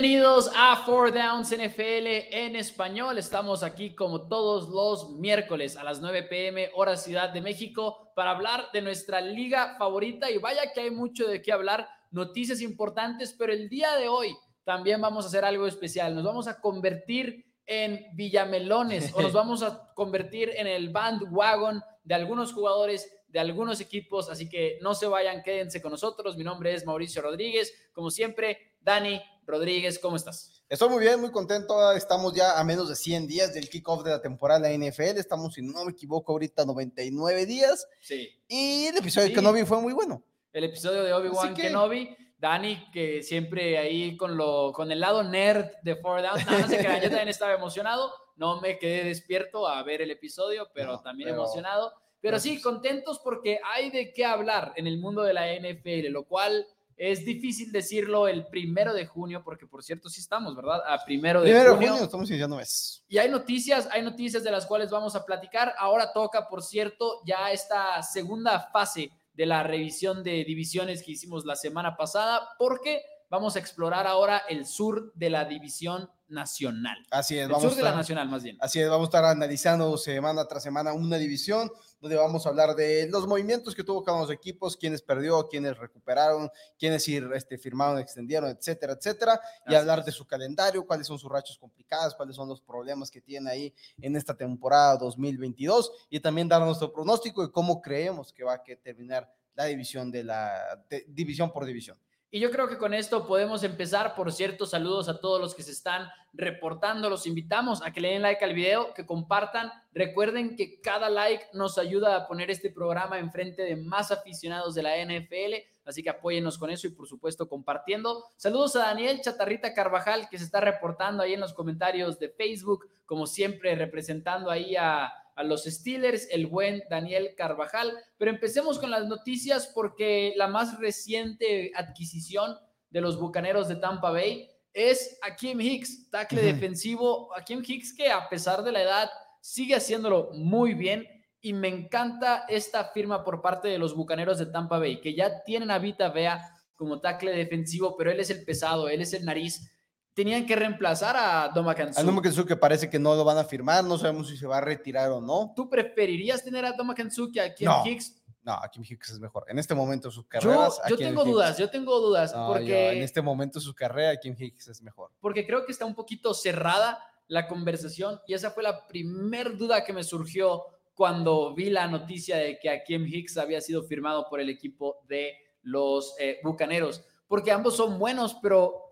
bienvenidos a Four Downs NFL en español. Estamos aquí como todos los miércoles a las 9 pm hora Ciudad de México para hablar de nuestra liga favorita y vaya que hay mucho de qué hablar, noticias importantes, pero el día de hoy también vamos a hacer algo especial. Nos vamos a convertir en villamelones o nos vamos a convertir en el bandwagon de algunos jugadores de algunos equipos, así que no se vayan, quédense con nosotros. Mi nombre es Mauricio Rodríguez, como siempre, Dani Rodríguez, ¿cómo estás? Estoy muy bien, muy contento. Estamos ya a menos de 100 días del kickoff de la temporada de la NFL. Estamos, si no me equivoco, ahorita 99 días. Sí. Y el episodio de Kenobi fue muy bueno. El episodio de Obi-Wan Kenobi. Dani, que siempre ahí con, lo, con el lado nerd de Four Down, no, yo también estaba emocionado. No me quedé despierto a ver el episodio, pero también emocionado. Pero sí, contentos porque hay de qué hablar en el mundo de la NFL, lo cual es difícil decirlo el primero de junio, porque por cierto sí estamos, ¿verdad? A primero de primero junio. junio estamos iniciando mes. Y hay noticias, hay noticias de las cuales vamos a platicar. Ahora toca, por cierto, ya esta segunda fase de la revisión de divisiones que hicimos la semana pasada, porque vamos a explorar ahora el sur de la división nacional. Así es, el sur de la nacional más bien. Así es, vamos a estar analizando semana tras semana una división donde vamos a hablar de los movimientos que tuvo cada uno de los equipos, quiénes perdió, quiénes recuperaron, quiénes este, firmaron, extendieron, etcétera, etcétera, y hablar de su calendario, cuáles son sus rachas complicadas, cuáles son los problemas que tiene ahí en esta temporada 2022 y también dar nuestro pronóstico de cómo creemos que va a terminar la división de la división por división. Y yo creo que con esto podemos empezar. Por cierto, saludos a todos los que se están reportando. Los invitamos a que le den like al video, que compartan. Recuerden que cada like nos ayuda a poner este programa enfrente de más aficionados de la NFL. Así que apóyennos con eso y por supuesto compartiendo. Saludos a Daniel Chatarrita Carvajal que se está reportando ahí en los comentarios de Facebook, como siempre representando ahí a, a los Steelers, el buen Daniel Carvajal. Pero empecemos con las noticias porque la más reciente adquisición de los Bucaneros de Tampa Bay es Akeem Hicks, tackle defensivo. Akeem Hicks que a pesar de la edad sigue haciéndolo muy bien y me encanta esta firma por parte de los Bucaneros de Tampa Bay, que ya tienen a Vita Vea como tackle defensivo, pero él es el pesado, él es el nariz tenían que reemplazar a Doma A Doma que parece que no lo van a firmar, no sabemos si se va a retirar o no. ¿Tú preferirías tener a Doma que a Kim Hicks? No, a Kim Hicks es mejor. En este momento sus carreras. Yo, yo tengo dudas, yo tengo dudas. porque en este momento su carrera, Kim Hicks es mejor. Porque creo que está un poquito cerrada la conversación y esa fue la primer duda que me surgió cuando vi la noticia de que a Kim Hicks había sido firmado por el equipo de los eh, Bucaneros. Porque ambos son buenos, pero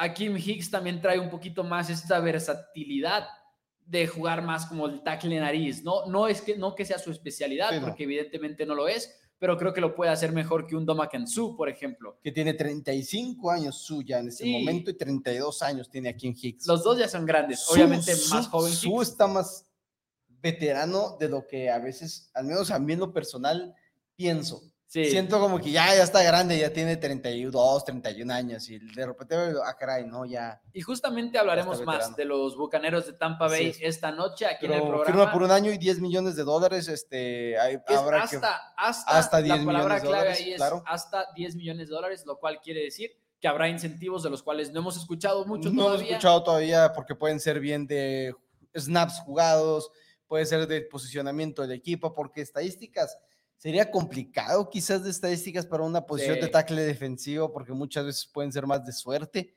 a Kim Hicks también trae un poquito más esta versatilidad de jugar más como el tackle nariz, ¿no? No es que, no que sea su especialidad, porque evidentemente no lo es, pero creo que lo puede hacer mejor que un Domakan Su, por ejemplo. Que tiene 35 años suya en este momento y 32 años tiene a Kim Hicks. Los dos ya son grandes, obviamente más joven. Su está más veterano de lo que a veces, al menos a mí en lo personal, pienso. Siento como que ya, ya está grande, ya tiene 32, 31 años y de repente, ah, caray, no, ya. Y justamente hablaremos más de los bucaneros de Tampa Bay esta noche aquí en el programa. Firma por un año y 10 millones de dólares, este, habrá hasta, hasta, hasta 10 la palabra clave ahí es hasta 10 millones de dólares, lo cual quiere decir que habrá incentivos de los cuales no hemos escuchado mucho no todavía. No hemos escuchado todavía porque pueden ser bien de snaps jugados, puede ser de posicionamiento del equipo, porque estadísticas Sería complicado quizás de estadísticas para una posición de tackle defensivo porque muchas veces pueden ser más de suerte.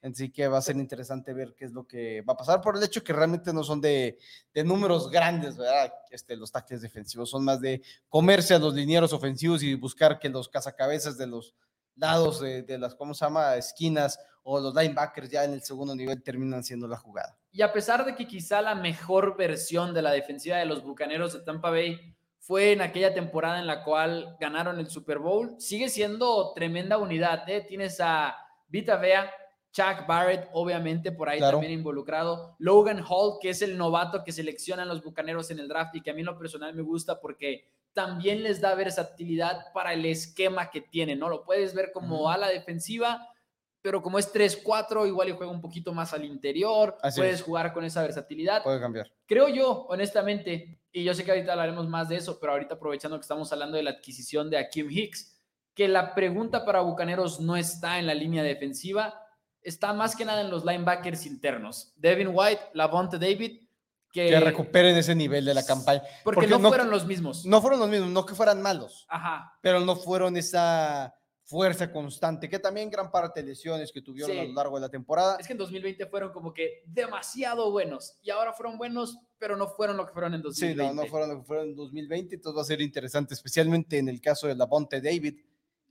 Así que va a ser interesante ver qué es lo que va a pasar por el hecho que realmente no son de, de números grandes, ¿verdad? Este, los tackles defensivos son más de comerse a los linieros ofensivos y buscar que los cazacabezas de los lados de, de, las, ¿cómo se llama? Esquinas o los linebackers ya en el segundo nivel terminan siendo la jugada. Y a pesar de que quizá la mejor versión de la defensiva de los Bucaneros de Tampa Bay fue en aquella temporada en la cual ganaron el Super Bowl. Sigue siendo tremenda unidad. ¿eh? Tienes a Vita Vea, Chuck Barrett, obviamente por ahí también involucrado. Logan Hall, que es el novato que seleccionan los bucaneros en el draft y que a mí en lo personal me gusta porque también les da versatilidad para el esquema que tienen, ¿no? Lo puedes ver como ala defensiva, pero como es 3-4, igual y juega un poquito más al interior. puedes jugar con esa versatilidad. Puede cambiar. Creo yo, honestamente, y yo sé que ahorita hablaremos más de eso, pero ahorita aprovechando que estamos hablando de la adquisición de Akim Hicks, que la pregunta para Bucaneros no está en la línea defensiva, está más que nada en los linebackers internos. Devin White, Lavonte David, que, que recuperen ese nivel de la campaña. Porque, no, fueron los mismos. No fueron los mismos, no que fueran malos. Ajá. Pero no fueron esa fuerza constante, que también gran parte de lesiones que tuvieron a lo largo de la temporada. Es que en 2020 fueron como que demasiado buenos y ahora fueron buenos, pero no fueron lo que fueron en 2020. Sí, no, no fueron lo que fueron en 2020, entonces va a ser interesante, especialmente en el caso de la Ponte David,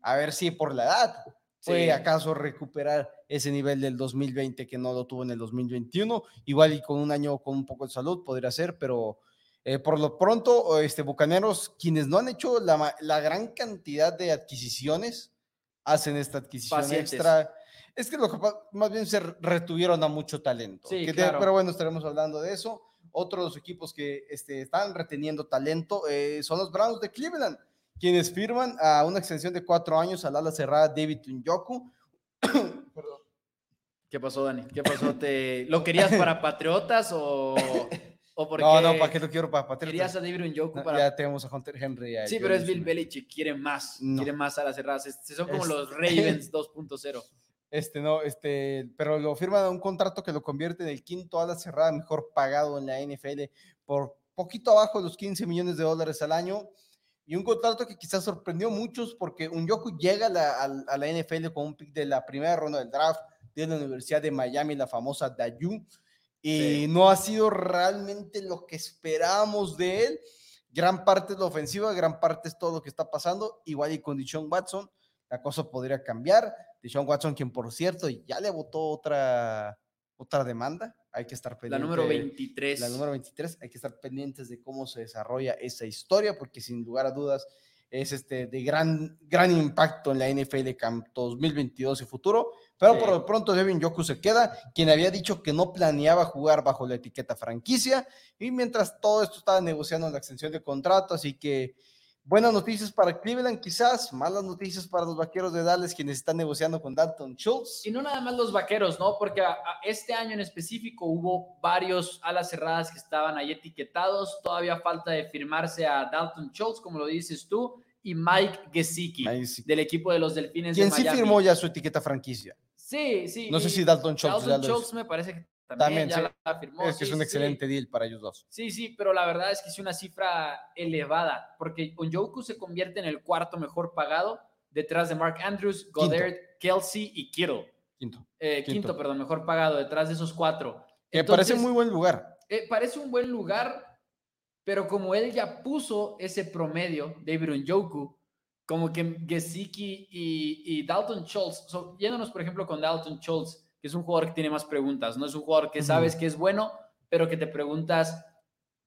a ver si por la edad puede acaso recuperar ese nivel del 2020 que no lo tuvo en el 2021, igual y con un año con un poco de salud podría ser, pero... Eh, por lo pronto, este, Bucaneros, quienes no han hecho la, la gran cantidad de adquisiciones, hacen esta adquisición extra. Es que lo que más bien se retuvieron a mucho talento. Sí, Pero bueno, estaremos hablando de eso. Otros equipos que este, están reteniendo talento eh, son los Browns de Cleveland, quienes firman a una extensión de cuatro años al ala cerrada David Tunjoku. ¿Qué pasó, Dani? ¿Qué pasó? ¿Te... ¿Lo querías para Patriotas o...? No, no, ¿para qué lo quiero para Patriotas? Querías a David Njoku para... Ya tenemos a Hunter Henry. sí, pero es Bill Belichick, quiere más, quiere más a las cerradas. Son como los Ravens 2.0. Este, no, este, pero lo firma un contrato que lo convierte en el quinto ala cerrada mejor pagado en la NFL por poquito abajo de los 15 millones de dólares al año. Y un contrato que quizás sorprendió a muchos porque un Yoku llega a la, a la NFL con un pick de la primera ronda del draft de la Universidad de Miami, la famosa Dayu y no ha sido realmente lo que esperábamos de él. Gran parte es la ofensiva, gran parte es todo lo que está pasando. Igual y con Dishon Watson, la cosa podría cambiar. Dishon Watson, quien por cierto ya le votó otra, otra demanda, hay que estar pendientes. La número 23. La número 23, hay que estar pendientes de cómo se desarrolla esa historia, porque sin lugar a dudas es este, de gran, gran impacto en la NFL Camp 2022 y futuro. Pero por lo pronto Devin Yoku se queda, quien había dicho que no planeaba jugar bajo la etiqueta franquicia. Y mientras todo esto estaba negociando la extensión de contrato, así que buenas noticias para Cleveland, quizás malas noticias para los vaqueros de Dallas, quienes están negociando con Dalton Schultz. Y no nada más los vaqueros, ¿no? Porque este año en específico hubo varios alas cerradas que estaban ahí etiquetados. Todavía falta de firmarse a Dalton Schultz, como lo dices tú y Mike Gesicki, del equipo de los Delfines de Miami. sí firmó ya su etiqueta franquicia. Sí, sí. No sé si Dalton Schultz. Dalton Schultz me parece que también, ya la firmó. Es que es un excelente deal para ellos dos. Sí, sí, pero la verdad es que es una cifra elevada, porque Onjoku se convierte en el cuarto mejor pagado detrás de Mark Andrews, Goddard, Kelsey y Kittle. Quinto. Eh, quinto. perdón, mejor pagado detrás de esos cuatro. Que parece muy buen lugar. Eh, parece un buen lugar, pero como él ya puso ese promedio, David Njoku, como que Gesicki y, Dalton Schultz, yéndonos por ejemplo con Dalton Schultz, que es un jugador que tiene más preguntas, no es un jugador que sabes que es bueno, pero que te preguntas,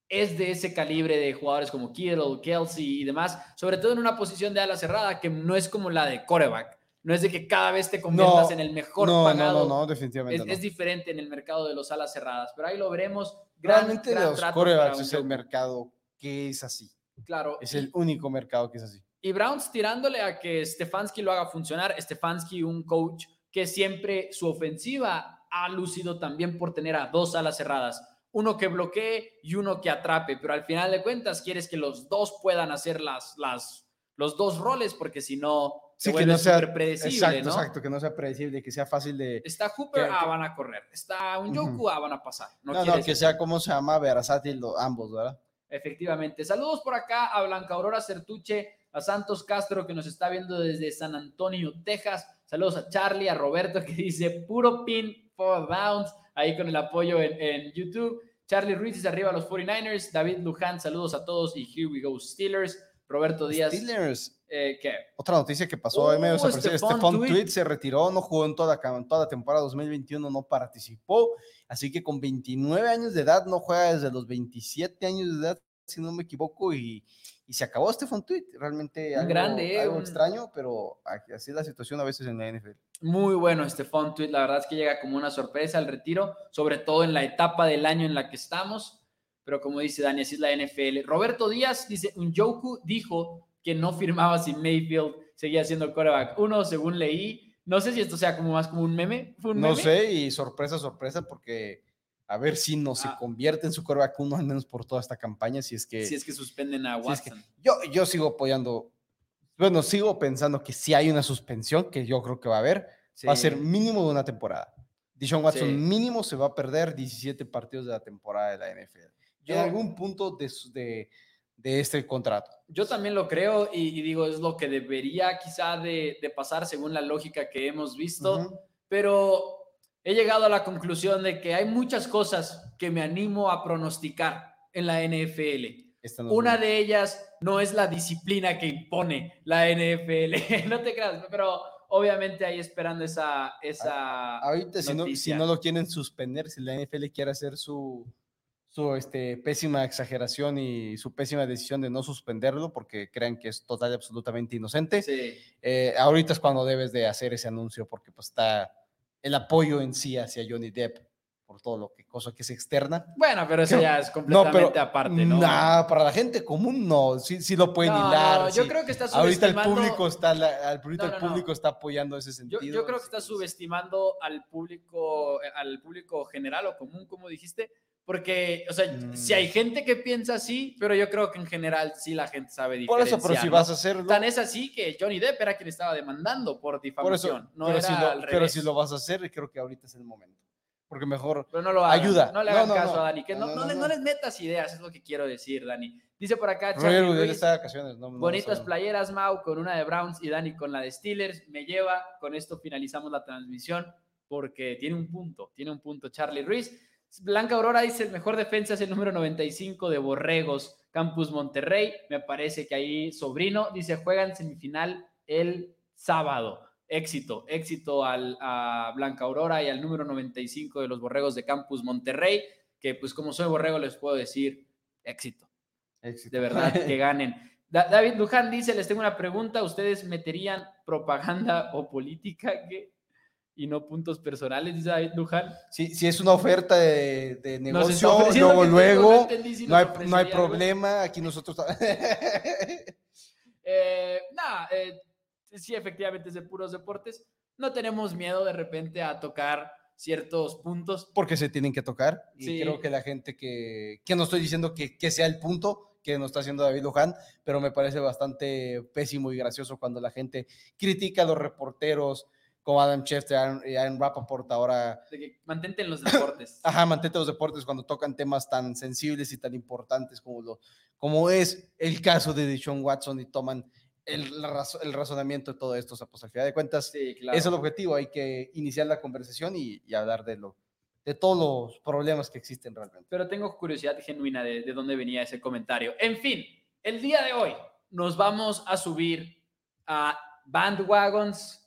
es de ese calibre de jugadores como Kittle, Kelsey y demás, sobre todo en una posición de ala cerrada que no es como la de coreback. No es de que cada vez te conviertas en el mejor pagado. No, no, no, definitivamente. Es, diferente en el mercado de los alas cerradas, pero ahí lo veremos. Realmente los corebacks es el mercado que es así. Claro. Es el único mercado que es así. Y Browns tirándole a que Stefanski lo haga funcionar. Stefanski, un coach que siempre su ofensiva ha lucido también por tener a dos alas cerradas. Uno que bloquee y uno que atrape, pero al final de cuentas quieres que los dos puedan hacer las, las, los dos roles, porque si no, sí, que no sea predecible. Exacto, exacto, que no sea predecible, que sea fácil de. Está Hooper, ah, van a correr. Está un Yoku, ah, van a pasar. No, no, que sea como se llama, versátil ambos, ¿verdad? Efectivamente. Saludos por acá a Blanca Aurora Certuche, a Santos Castro que nos está viendo desde San Antonio, Texas. Saludos a Charlie, a Roberto que dice puro pin for downs, ahí con el apoyo en, YouTube. Charlie Ruiz dice arriba los 49ers. David Luján, saludos a todos y here we go Steelers. Roberto Díaz. Steelers. Eh, ¿Qué? Otra noticia que pasó, uh, medio Stephon Tweet se retiró, no jugó en toda, toda la temporada 2021, no participó, así que con 29 años de edad, no juega desde los 27 años de edad, si no me equivoco, y, y se acabó Stephon Tweet. Realmente algo, grande, algo extraño, pero así es la situación a veces en la NFL. Muy bueno Stephon Tweet, la verdad es que llega como una sorpresa al retiro, sobre todo en la etapa del año en la que estamos, pero como dice Dani, así es la NFL. Roberto Díaz dice, un Joku dijo que no firmaba si Mayfield seguía siendo coreback. Uno, según leí, no sé si esto sea como más como un meme. no sé, y sorpresa, sorpresa, porque a ver si no se ah. convierte en su coreback uno, al menos por toda esta campaña, si es que... Si es que suspenden a Watson. yo, yo sigo apoyando, bueno, sigo pensando que si hay una suspensión, que yo creo que va a haber, va a ser mínimo de una temporada. Dishon Watson mínimo se va a perder 17 partidos de la temporada de la NFL. Yo, en algún punto de, de, de, este contrato. Yo también lo creo y, digo, es lo que debería quizá de, de, pasar según la lógica que hemos visto, pero he llegado a la conclusión de que hay muchas cosas que me animo a pronosticar en la NFL. Una de ellas no es la disciplina que impone la NFL, no te creas, pero obviamente ahí esperando esa... esa Ahorita si no, si no, lo quieren suspender, si la NFL quiere hacer su, su este, pésima exageración y su pésima decisión de no suspenderlo porque creen que es total y absolutamente inocente, eh, ahorita es cuando debes de hacer ese anuncio porque pues está el apoyo en sí hacia Johnny Depp por todo lo que cosa que es externa. Bueno, pero eso ya es completamente aparte, ¿no? Nah, para la gente común no, sí, sí lo pueden hilar. yo creo que está subestimando. Ahorita el público está, el público está apoyando ese sentido. Yo, creo que está subestimando al público, al público general o común, como dijiste, porque, o sea, si hay mm. gente que piensa así, pero yo creo que en general sí la gente sabe diferenciar. Por eso, pero si vas a hacerlo... Tan es así que Johnny Depp era quien estaba demandando por difamación, no pero, era si lo, pero si lo vas a hacer, creo que ahorita es el momento porque mejor Pero no lo ayuda. No le hagan caso a Dani, que no, no, les metas ideas, es lo que quiero decir, Dani. Dice por acá, Charlie bonitas playeras, Mau, con una de Browns y Dani con la de Steelers. Me lleva, con esto finalizamos la transmisión, porque tiene un punto, tiene un punto Charlie Ruiz. Blanca Aurora dice, el mejor defensa es el número 95 de Borregos, Campus Monterrey. Me parece que ahí Sobrino dice, juegan semifinal el sábado éxito, éxito al, a Blanca Aurora y al número 95 de los Borregos de Campus Monterrey, que pues como soy Borrego les puedo decir éxito. éxito. De verdad, que ganen. David Luján dice, les tengo una pregunta, ¿ustedes meterían propaganda o política y no puntos personales, dice David Luján? Sí, si es una oferta de, negocio, luego, luego, no, hay, no hay problema, aquí nosotros... eh, nada, eh, sí, efectivamente es de puros deportes, no tenemos miedo de repente a tocar ciertos puntos. Porque se tienen que tocar. Y creo que la gente que, que no estoy diciendo que, que sea el punto que nos está haciendo David Luján, pero me parece bastante pésimo y gracioso cuando la gente critica a los reporteros como Adam Schefter y Aaron Rappaport ahora. De que mantente en los deportes. Ajá, mantente en los deportes cuando tocan temas tan sensibles y tan importantes como, lo, como es el caso de Deshaun Watson y toman el, el, razonamiento de todo esto. O sea, pues al final de cuentas, es el objetivo. Hay que iniciar la conversación y, hablar de lo de todos los problemas que existen realmente. Pero tengo curiosidad genuina de, de dónde venía ese comentario. En fin, el día de hoy nos vamos a subir a bandwagons,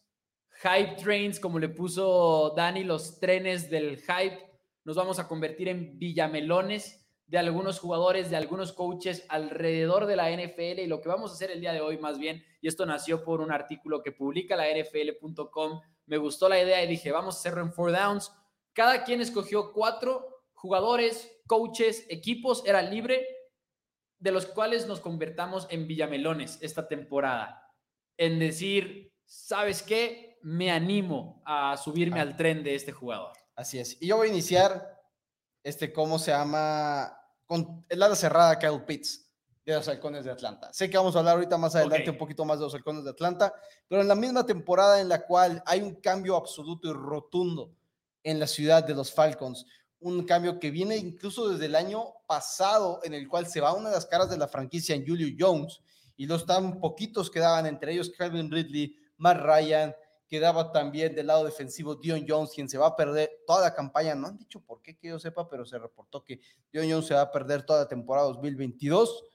hype trains, como le puso Dani, los trenes del hype. Nos vamos a convertir en villamelones de algunos jugadores, de algunos coaches alrededor de la NFL y lo que vamos a hacer el día de hoy más bien, y esto nació por un artículo que publica la NFL.com, me gustó la idea y dije, vamos a hacerlo en four downs. Cada quien escogió cuatro jugadores, coaches, equipos, era libre, de los cuales nos convertamos en villamelones esta temporada. En decir, ¿sabes qué? Me animo a subirme al tren de este jugador. Así es. Y yo voy a iniciar, este, ¿cómo se llama? con el ala cerrada Kyle Pitts de los Halcones de Atlanta. Sé que vamos a hablar ahorita más adelante un poquito más de los Halcones de Atlanta, pero en la misma temporada en la cual hay un cambio absoluto y rotundo en la ciudad de los Falcons, un cambio que viene incluso desde el año pasado, en el cual se va una de las caras de la franquicia en Julio Jones, y los tan poquitos quedaban, entre ellos Calvin Ridley, Matt Ryan, quedaba también del lado defensivo Dion Jones, quien se va a perder toda la campaña. No han dicho por qué que yo sepa, pero se reportó que Dion Jones se va a perder toda la temporada 2022.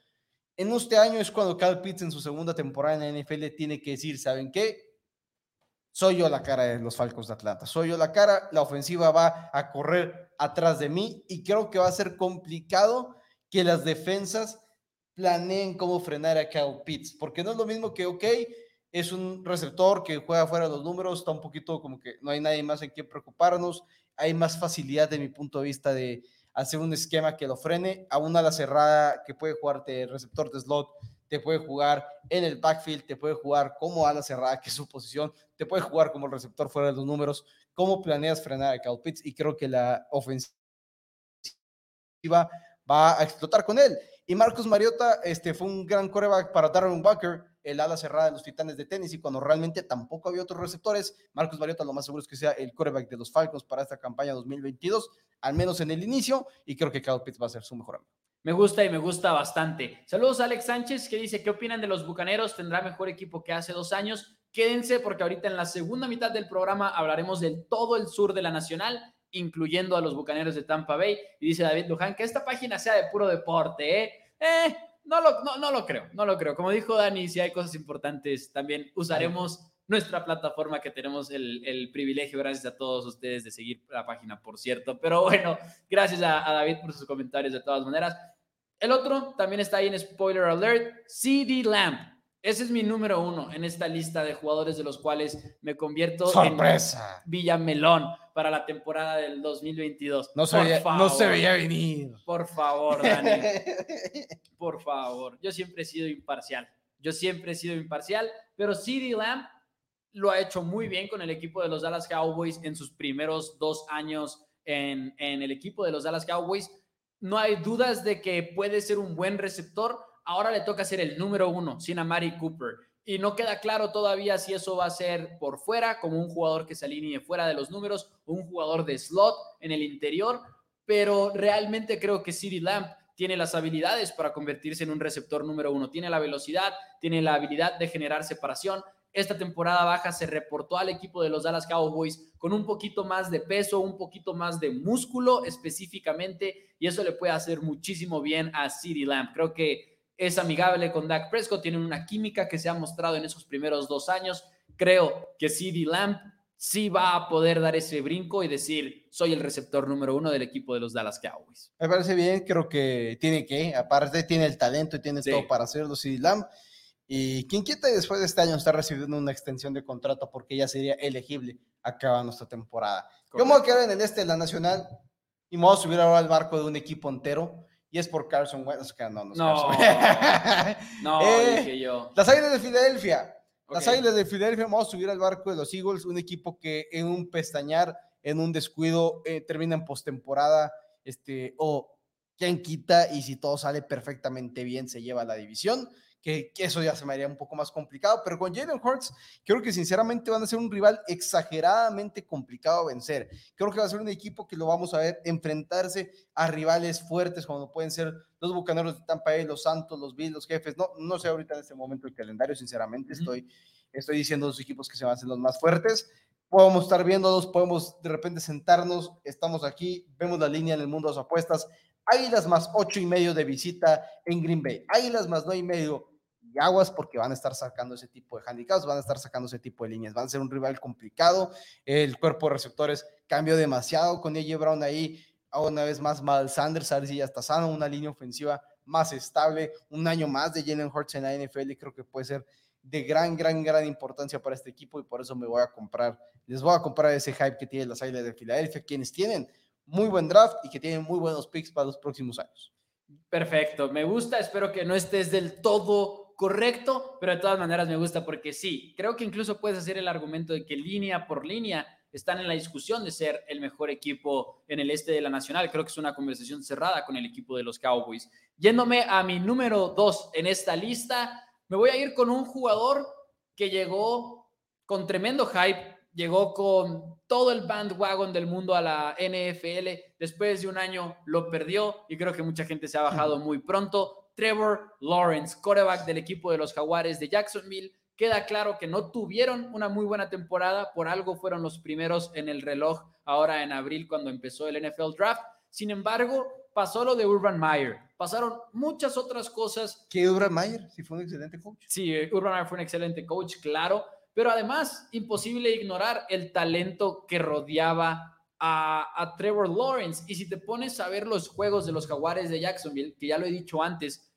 En este año es cuando Cal Pitts en su segunda temporada en la NFL tiene que decir, ¿saben qué? Soy yo la cara de los Falcons de Atlanta, soy yo la cara, la ofensiva va a correr atrás de mí y creo que va a ser complicado que las defensas planeen cómo frenar a Cal Pitts, porque no es lo mismo que, ok, es un receptor que juega fuera de los números, está un poquito como que no hay nadie más en quien preocuparnos, hay más facilidad de mi punto de vista de hacer un esquema que lo frene, a una ala cerrada que puede jugar de receptor de slot, te puede jugar en el backfield, te puede jugar como ala cerrada, que es su posición, te puede jugar como el receptor fuera de los números, cómo planeas frenar a Cal Pitts y creo que la ofensiva va a explotar con él. Y Marcus Mariota este, fue un gran coreback para Darren Walker, el ala cerrada de los Titanes de y cuando realmente tampoco había otros receptores. Marcos Mariota lo más seguro es que sea el quarterback de los Falcons para esta campaña 2022, al menos en el inicio, y creo que Kyle Pitts va a ser su mejor amigo. Me gusta y me gusta bastante. Saludos a Alex Sánchez que dice, ¿qué opinan de los Bucaneros? ¿Tendrá mejor equipo que hace dos años? Quédense porque ahorita en la segunda mitad del programa hablaremos de todo el sur de la Nacional, incluyendo a los Bucaneros de Tampa Bay. Y dice David Luján que esta página sea de puro deporte, ¿eh? eh no lo, no, lo creo, no lo creo. Como dijo Dani, si hay cosas importantes, también usaremos nuestra plataforma que tenemos el, el, privilegio, gracias a todos ustedes, de seguir la página, por cierto. Pero bueno, gracias a, a, David por sus comentarios de todas maneras. El otro también está ahí en Spoiler Alert, CD Lamp. Ese es mi número uno en esta lista de jugadores de los cuales me convierto ¡Sorpresa! en Villamelón para la temporada del 2022. No se, veía, no se veía venir. Por favor, Dani. Por favor. Yo siempre he sido imparcial. Yo siempre he sido imparcial, pero CD Lamb lo ha hecho muy bien con el equipo de los Dallas Cowboys en sus primeros dos años en, en el equipo de los Dallas Cowboys. No hay dudas de que puede ser un buen receptor. Ahora le toca ser el número uno sin Amari Cooper y no queda claro todavía si eso va a ser por fuera, como un jugador que se alinee fuera de los números, un jugador de slot en el interior, pero realmente creo que CD Lamp tiene las habilidades para convertirse en un receptor número uno. Tiene la velocidad, tiene la habilidad de generar separación. Esta temporada baja se reportó al equipo de los Dallas Cowboys con un poquito más de peso, un poquito más de músculo específicamente, y eso le puede hacer muchísimo bien a CD Lamp. Creo que es amigable con Dak Prescott, tienen una química que se ha mostrado en esos primeros dos años. Creo que CD Lamp sí va a poder dar ese brinco y decir, soy el receptor número uno del equipo de los Dallas Cowboys. Me parece bien, creo que tiene que, aparte tiene el talento y tiene todo para hacerlo CD Lamp. Y quien quieta después de este año está recibiendo una extensión de contrato porque ya sería elegible acaba nuestra temporada. Yo me voy a quedar en el este de la Nacional y me voy a subir ahora al barco de un equipo entero y es por Carson Wentz. No, no, no, no eh, dije yo. Las Águilas de Filadelfia. Las Águilas de Filadelfia, vamos a subir al barco de los Eagles, un equipo que en un pestañar, en un descuido, eh, termina en postemporada, este, o quien quita, y si todo sale perfectamente bien, se lleva la división que, eso ya se me haría un poco más complicado, pero con Jalen Hurts creo que sinceramente van a ser un rival exageradamente complicado a vencer. Creo que va a ser un equipo que lo vamos a ver enfrentarse a rivales fuertes como pueden ser los Bucaneros de Tampa Bay, los Santos, los Bills, los Jefes. No, no sé ahorita en este momento el calendario, sinceramente, estoy, estoy diciendo los equipos que se van a hacer los más fuertes. Podemos estar viéndolos, podemos de repente sentarnos, estamos aquí, vemos la línea en el mundo de las apuestas. Águilas más ocho y medio de visita en Green Bay. Águilas más nueve y medio aguas porque van a estar sacando ese tipo de handicaps, van a estar sacando ese tipo de líneas, van a ser un rival complicado. El cuerpo de receptores cambió demasiado con AJ Brown ahí, una vez más Mal Sanders, a ver si ya está sano, una línea ofensiva más estable, un año más de Jalen Hurts en la NFL y creo que puede ser de gran, gran, gran importancia para este equipo y por eso me voy a comprar, les voy a comprar ese hype que tienen las Águilas de Filadelfia, quienes tienen muy buen draft y que tienen muy buenos picks para los próximos años. Perfecto, me gusta, espero que no estés del todo correcto, pero de todas maneras me gusta porque sí, creo que incluso puedes hacer el argumento de que línea por línea están en la discusión de ser el mejor equipo en el este de la Nacional. Creo que es una conversación cerrada con el equipo de los Cowboys. Yéndome a mi número dos en esta lista, me voy a ir con un jugador que llegó con tremendo hype, llegó con todo el bandwagon del mundo a la NFL. Después de un año lo perdió y creo que mucha gente se ha bajado muy pronto. Trevor Lawrence, quarterback del equipo de los Jaguares de Jacksonville. Queda claro que no tuvieron una muy buena temporada, por algo fueron los primeros en el reloj ahora en abril cuando empezó el NFL Draft. Sin embargo, pasó lo de Urban Meyer, pasaron muchas otras cosas. ¿Qué Urban Meyer? Si fue un excelente coach. Sí, Urban Meyer fue un excelente coach, claro, pero además imposible ignorar el talento que rodeaba a, Trevor Lawrence. Y si te pones a ver los juegos de los Jaguares de Jacksonville, que ya lo he dicho antes,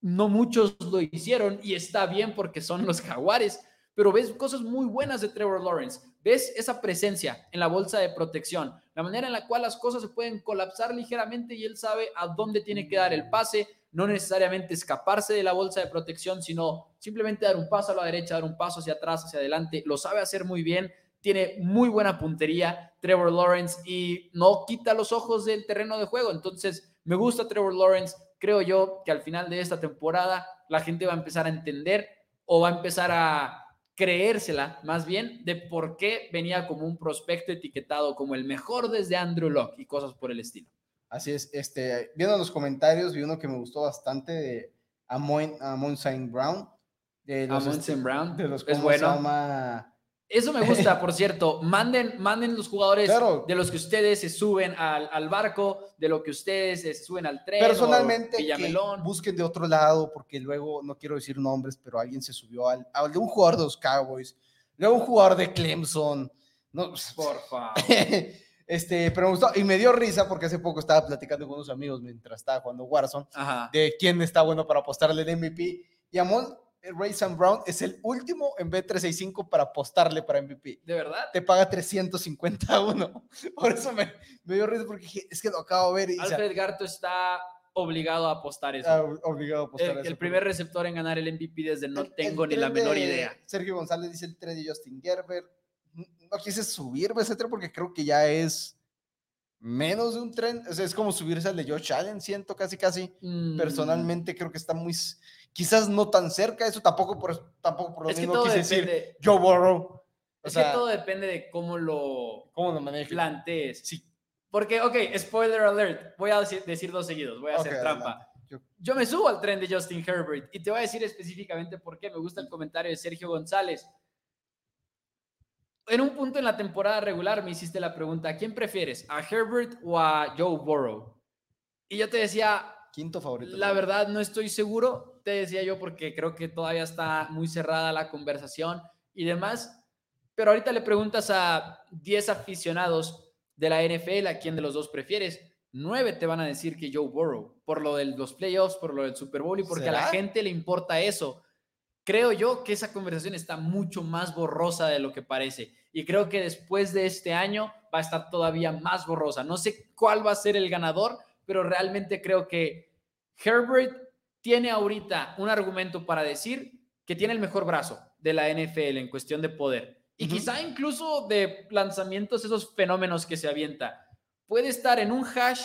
no muchos lo hicieron y está bien porque son los Jaguares, pero ves cosas muy buenas de Trevor Lawrence. Ves esa presencia en la bolsa de protección, la manera en la cual las cosas se pueden colapsar ligeramente y él sabe a dónde tiene que dar el pase, no necesariamente escaparse de la bolsa de protección, sino simplemente dar un paso a la derecha, dar un paso hacia atrás, hacia adelante. Lo sabe hacer muy bien tiene muy buena puntería Trevor Lawrence y no quita los ojos del terreno de juego. Entonces, me gusta Trevor Lawrence. Creo yo que al final de esta temporada la gente va a empezar a entender o va a empezar a creérsela más bien de por qué venía como un prospecto etiquetado como el mejor desde Andrew Locke y cosas por el estilo. Así es, este, viendo los comentarios, vi uno que me gustó bastante de Amon, Amon Saint Brown. De los, Amon este, Saint Brown. De los, es ¿cómo se bueno. llama? Eso me gusta, por cierto. Manden, manden los jugadores Claro. de los que ustedes se suben al, al barco, de lo que ustedes se suben al tren. Personalmente, que busquen de otro lado, porque luego, no quiero decir nombres, pero alguien se subió al, de un jugador de los Cowboys, luego un jugador de Clemson. No, Por favor. este, pero me gustó, y me dio risa porque hace poco estaba platicando con unos amigos mientras estaba jugando Warzone Ajá. de quién está bueno para apostarle el MVP. Y Amon Ray Sam Brown es el último en B365 para apostarle para MVP. ¿De verdad? Te paga 351. Por eso me, me dio risa porque dije, es que lo acabo de ver y Alfred Garto está obligado a apostar eso. ah, obligado a apostar el, eso, el primer receptor en ganar el MVP desde no El- el tengo ni la menor de idea. Sergio González dice el tren de Justin Gerber. No quise subirme ese tren porque creo que ya es menos de un tren. O sea, es como subirse al de Josh Allen, siento casi, casi. Mm, Personalmente creo que está muy, quizás no tan cerca. Eso tampoco por, tampoco por lo Es que mismo todo quise decir depende. Joe Burrow. O Es sea, que todo depende de cómo lo ¿cómo lo plantees. Sí. Porque, ok, spoiler alert, voy a decir, decir dos seguidos, voy a hacer Ok, trampa. Yo- Yo me subo al tren de Justin Herbert y te voy a decir específicamente por qué. Me gusta el comentario de Sergio González. En un punto en la temporada regular me hiciste la pregunta, ¿a quién prefieres? ¿A Herbert o a Joe Burrow? Y yo te decía, Quinto favorito. la verdad no estoy seguro, te decía yo, porque creo que todavía está muy cerrada la conversación y demás. Pero ahorita le preguntas a 10 aficionados de la NFL a quién de los dos prefieres. Nueve te van a decir que Joe Burrow, por lo de los playoffs, por lo del Super Bowl y porque a la gente le importa eso. Creo yo que esa conversación está mucho más borrosa de lo que parece. Y creo que después de este año va a estar todavía más borrosa. No sé cuál va a ser el ganador, pero realmente creo que Herbert tiene ahorita un argumento para decir que tiene el mejor brazo de la NFL en cuestión de poder. Y quizá incluso de lanzamientos, esos fenómenos que se avienta. Puede estar en un hash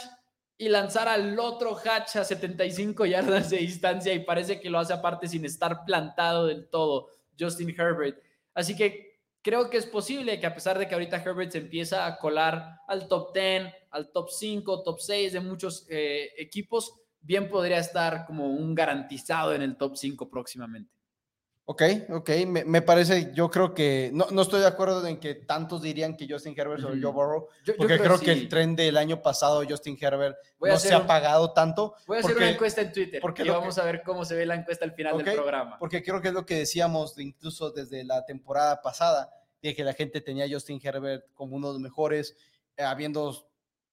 y lanzar al otro hash a 75 yardas de distancia y parece que lo hace aparte sin estar plantado del todo Justin Herbert. Así que creo que es posible que a pesar de que ahorita Herbert se empieza a colar al top 10, al top 5, top 6 de muchos eh, equipos, bien podría estar como un garantizado en el top 5 próximamente. Ok, ok, me, me parece, yo creo que, no, no estoy de acuerdo en que tantos dirían que Justin Herbert o Ujú. Joe Burrow, Yo- yo porque creo, que sí. el tren del año pasado Justin Herbert Voy no se ha pagado tanto. Voy a hacer una encuesta en Twitter porque y que- vamos a ver cómo se ve la encuesta al final del programa. Porque creo que es lo que decíamos de- incluso desde la temporada pasada, de que la gente tenía a Justin Herbert como uno de los mejores, eh, habiendo,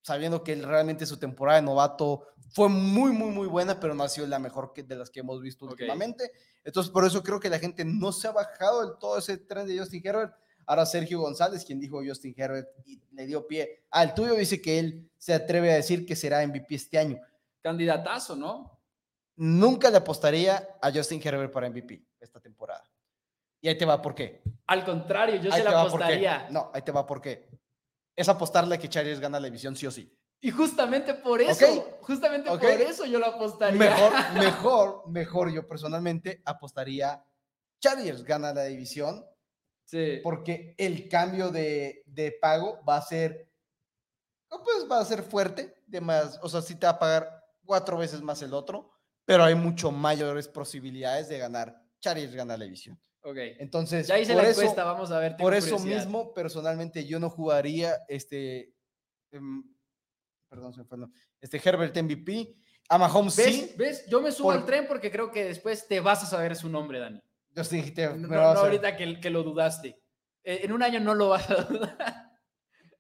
sabiendo que él realmente su temporada de novato fue muy, muy, muy buena, pero no ha sido la mejor que, de las que hemos visto Ok. últimamente. Entonces, por eso creo que la gente no se ha bajado del todo ese tren de Justin Herbert. Ahora Sergio González, quien dijo Justin Herbert y le dio pie al tuyo, dice que él se atreve a decir que será MVP este año. Candidatazo, ¿no? Nunca le apostaría a Justin Herbert para MVP esta temporada. Y ahí te va por qué. Al contrario, yo Ahí se la apostaría. No, ahí te va por qué. Es apostarle a que Chargers gana la división sí o sí. Y justamente por eso, justamente por eso yo lo apostaría. Mejor, mejor, mejor yo personalmente apostaría Chargers gana la división Sí. porque el cambio de, de pago va a ser, pues va a ser fuerte, de más, o sea, sí te va a pagar cuatro veces más el otro, pero hay mucho mayores posibilidades de ganar. Chargers gana la división. Ok. Entonces, Ya hice por la eso, encuesta, vamos a ver. por eso curiosidad. mismo, personalmente, yo no jugaría este, em, perdón, se me fue, no, este Herbert MVP. A Mahomes ¿Ves? sí. ¿Ves? Yo me subo Por- al tren porque creo que después te vas a saber su nombre, Dani. Yo sí dijiste, No, no ahorita que, que lo dudaste. Eh, en un año no lo vas a dudar.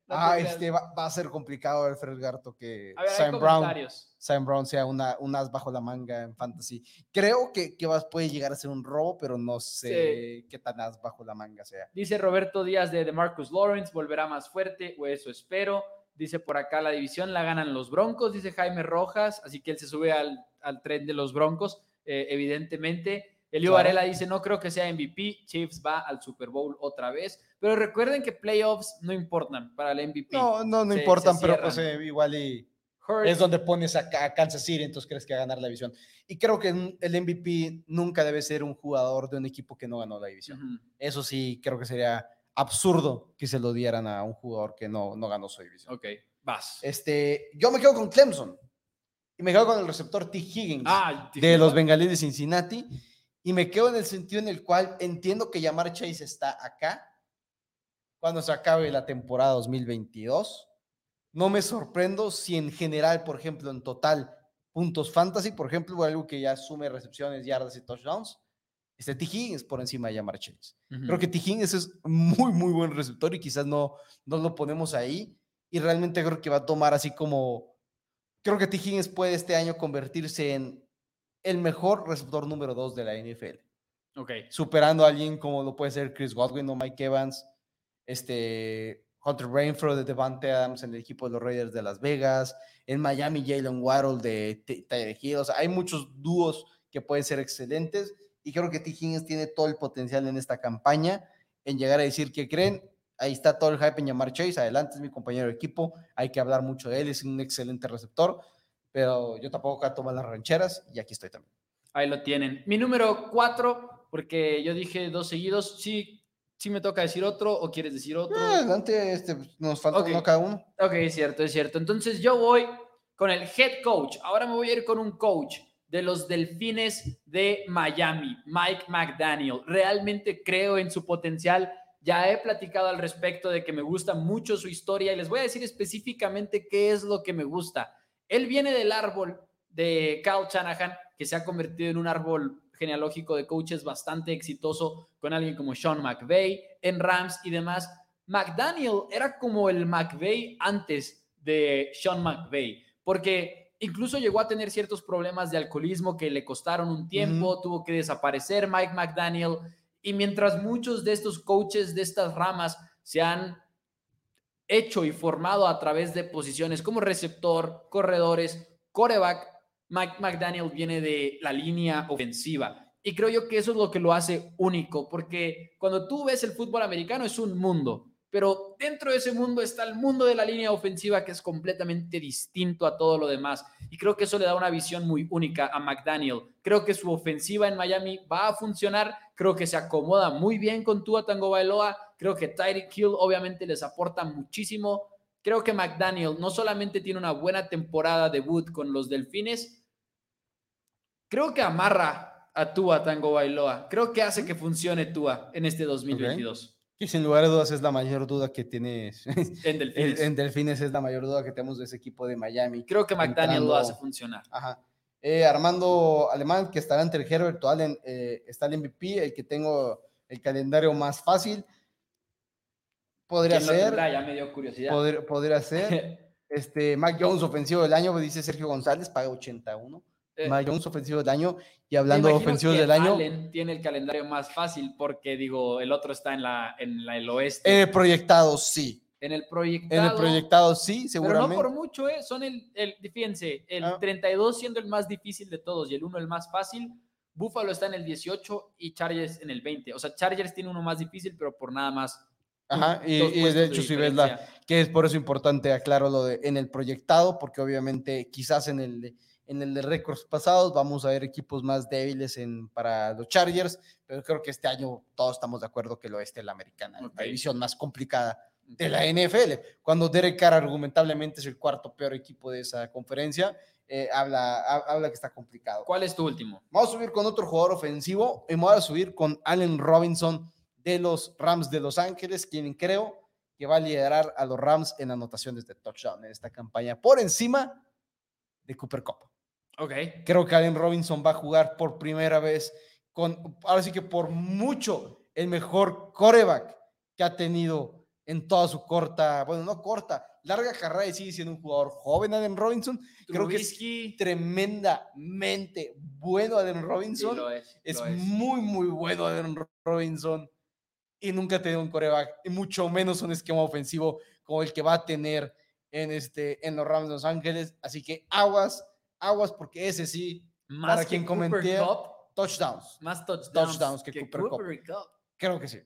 Ah, creas. este va, va a ser complicado Alfred Garto que ver, Sam Brown. Sam Brown sea una, un as bajo la manga en fantasy. Creo que, que puede llegar a ser un robo, pero no sé qué tan as bajo la manga sea. Dice Roberto Díaz de, de Marcus Lawrence, volverá más fuerte, o eso espero. Dice por acá, la división la ganan los Broncos, dice Jaime Rojas, así que él se sube al, al tren de los Broncos, eh, evidentemente. Elio Claro. Varela dice, no creo que sea MVP, Chiefs va al Super Bowl otra vez, pero recuerden que playoffs no importan para el MVP. No, no, no Se- importan, se pero pues eh, igual y es donde pones a, Kansas City, entonces crees que va a ganar la división. Y creo que el MVP nunca debe ser un jugador de un equipo que no ganó la división. Eso sí, creo que sería absurdo que se lo dieran a un jugador que no, no ganó su división. Ok, vas. Este, yo me quedo con Clemson y me quedo con el receptor T. Higgins ah, de los Bengalíes de Cincinnati y me quedo en el sentido en el cual entiendo que Yamar Chase está acá cuando se acabe la temporada 2022. No me sorprendo si en general, por ejemplo, en total, puntos fantasy, por ejemplo, algo que ya sume recepciones, yardas y touchdowns, este T. Higgins por encima de Yamar Chase. Creo que T. Higgins es muy, muy buen receptor y quizás no, no lo ponemos ahí. Y realmente creo que va a tomar así como. Creo que T. Higgins puede este año convertirse en el mejor receptor número 2 de la NFL. Superando a alguien como lo puede ser Chris Godwin o Mike Evans, este, Hunter Rainford de Devante Adams en el equipo de los Raiders de Las Vegas, en Miami Jalen Waddle de Tyler Hill. O sea, hay muchos dúos que pueden ser excelentes y creo que T. Higgins tiene todo el potencial en esta campaña en llegar a decir que creen. Ahí está todo el hype en llamar Chase. Adelante, es mi compañero de equipo. Hay que hablar mucho de él. Es un excelente receptor. Pero yo tampoco tomar las rancheras y aquí estoy también. Ahí lo tienen. Mi número cuatro, porque yo dije dos seguidos. Sí, sí me toca decir otro o quieres decir otro. Ah, adelante, este, nos falta uno cada uno. Ok, es cierto, es cierto. Entonces yo voy con el head coach. Ahora me voy a ir con un coach de los Delfines de Miami, Mike McDaniel. Realmente creo en su potencial. Ya he platicado al respecto de que me gusta mucho su historia y les voy a decir específicamente qué es lo que me gusta. Él viene del árbol de Kyle Shanahan, que se ha convertido en un árbol genealógico de coaches bastante exitoso con alguien como Sean McVay en Rams y demás. McDaniel era como el McVay antes de Sean McVay, porque incluso llegó a tener ciertos problemas de alcoholismo que le costaron un tiempo, tuvo que desaparecer Mike McDaniel. Y mientras muchos de estos coaches de estas ramas se han hecho y formado a través de posiciones como receptor, corredores, coreback, Mike McDaniel viene de la línea ofensiva. Y creo yo que eso es lo que lo hace único, porque cuando tú ves el fútbol americano es un mundo pero dentro de ese mundo está el mundo de la línea ofensiva que es completamente distinto a todo lo demás. Y creo que eso le da una visión muy única a McDaniel. Creo que su ofensiva en Miami va a funcionar. Creo que se acomoda muy bien con Tua Tango Bailoa. Creo que Tyreek Hill obviamente les aporta muchísimo. Creo que McDaniel no solamente tiene una buena temporada debut con los Delfines, creo que amarra a Tua Tango Bailoa. Creo que hace que funcione Tua en este 2022. Y sin lugar a dudas es la mayor duda que tienes. En Delfines. en Delfines es la mayor duda que tenemos de ese equipo de Miami. Creo que McDaniel lo hace funcionar. Ajá. Eh, Armando Alemán, que estará entre el Herbert Allen, eh, está el MVP, el que tengo el calendario más fácil. Podría ser. ya me dio curiosidad. podría ser. este, Mac Jones, ofensivo del año, dice Sergio González, paga 81. Eh, Mac Jones, ofensivo del año. Y hablando de ofensivos del año. Allen tiene el calendario más fácil porque, digo, el otro está en, la, en el oeste. En el proyectado, sí. En el proyectado. En el proyectado, sí, seguramente. Pero no por mucho, ¿eh? Son el, el fíjense, el 32 ah. siendo el más difícil de todos y el 1 el más fácil. Buffalo está en el 18 y Chargers en el 20. O sea, Chargers tiene uno más difícil, pero por nada más. Ajá, y, de hecho, si ves la, que es por eso importante, aclaro lo de en el proyectado, porque obviamente quizás en el en el de récords pasados vamos a ver equipos más débiles en, para los Chargers, pero creo que este año todos estamos de acuerdo que el oeste es la americana, la división más complicada de la NFL. Cuando Derek Carr argumentablemente es el cuarto peor equipo de esa conferencia, eh, habla, habla que está complicado. ¿Cuál es tu último? Vamos a subir con otro jugador ofensivo y voy a subir con Allen Robinson de los Rams de Los Ángeles, quien creo que va a liderar a los Rams en anotaciones de touchdown en esta campaña, por encima de Cooper Cup. Ok. Creo que Allen Robinson va a jugar por primera vez con, ahora sí que por mucho, el mejor coreback que ha tenido en toda su corta, bueno, no corta, larga carrera y sigue siendo un jugador joven, Allen Robinson. Creo que es tremendamente bueno Allen Robinson. es, muy, muy bueno Allen Robinson. Y nunca ha tenido un coreback, y mucho menos un esquema ofensivo como el que va a tener en, este, en los Rams de Los Ángeles. Así que aguas aguas porque ese sí, más para quien comenté, touchdowns. Más touchdowns, touchdowns que, Cooper, Cup. Creo que sí.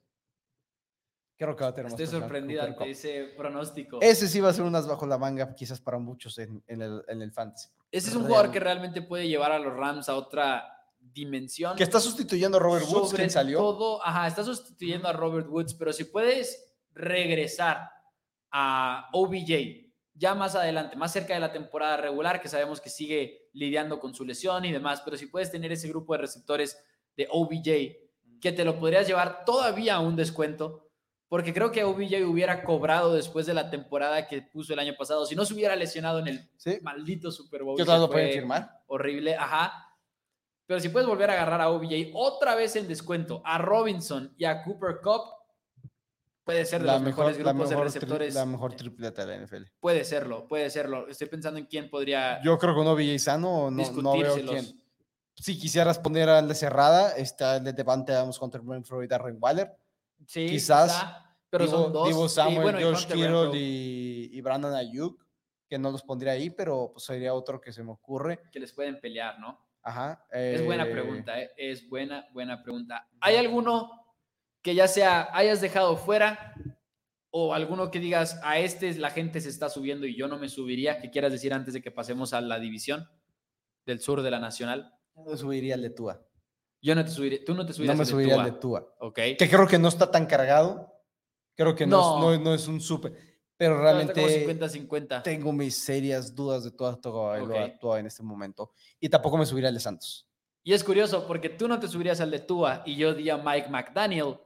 Creo que va a tener Estoy que sorprendida Cooper ante ese pronóstico. Ese sí va a ser unas bajo la manga, quizás para muchos en, en el, en el fantasy. Ese es un jugador Real- que realmente puede llevar a los Rams a otra dimensión. Que está sustituyendo a Robert Woods, quien salió. todo, ajá, está sustituyendo a Robert Woods, pero si puedes regresar a OBJ ya más adelante, más cerca de la temporada regular, que sabemos que sigue lidiando con su lesión y demás, pero si puedes tener ese grupo de receptores de OBJ, que te lo podrías llevar todavía a un descuento, porque creo que OBJ hubiera cobrado después de la temporada que puso el año pasado, si no se hubiera lesionado en el Sí. maldito Super Bowl. Que que todos lo pueden firmar. horrible, ajá. Pero si puedes volver a agarrar a OBJ otra vez en descuento, a Robinson y a Cooper Cup, puede ser de La los mejor, mejores la, grupos de mejor receptores. la mejor tripleta de la NFL. Puede serlo, puede serlo. Estoy pensando en quién podría Yo creo que uno VJ sano, no, no veo quién. Si quisieras poner al de cerrada, está el de Devante Adams contra Renfro y Darren Waller. Sí, quizás quizá, pero Divo, son dos. Divo Samuel, bueno, Josh Kittle y, y Brandon Ayuk, que no los pondría ahí, pero pues sería otro que se me ocurre. que les pueden pelear, ¿no? Ajá. Es buena eh, pregunta, ¿eh? es buena, buena pregunta. ¿Hay alguno que ya sea hayas dejado fuera o alguno que digas a este la gente se está subiendo y yo no me subiría? ¿Qué quieras decir antes de que pasemos a la división del sur de la nacional? No me subiría al de Tua. Yo no te subiría, tú no te No subirías me al de subiría al de Tua. ¿ok? Que creo que no está tan cargado. Creo que no, No. es, no, no es un súper. Pero realmente 50-50. tengo mis serias dudas de Tua Tagovailoa Ok. Tua en este momento. Y tampoco me subiría al de Santos. Y es curioso porque tú no te subirías al de Tua y yo di a Mike McDaniel.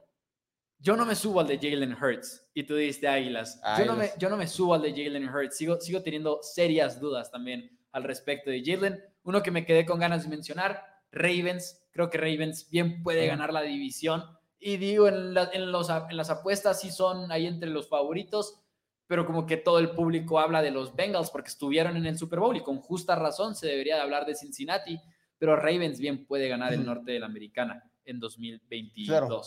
Yo no me subo al de Jalen Hurts y tú diste Águilas. Yo no, me, yo no me subo al de Jalen Hurts. Sigo, sigo teniendo serias dudas también al respecto de Jalen. Uno que me quedé con ganas de mencionar, Ravens. Creo que Ravens bien puede Ujú. ganar la división. Y digo, en, la- en los, en las apuestas sí son ahí entre los favoritos, pero como que todo el público habla de los Bengals porque estuvieron en el Super Bowl y con justa razón se debería de hablar de Cincinnati, pero Ravens bien puede ganar el norte de la americana en 2022. Claro.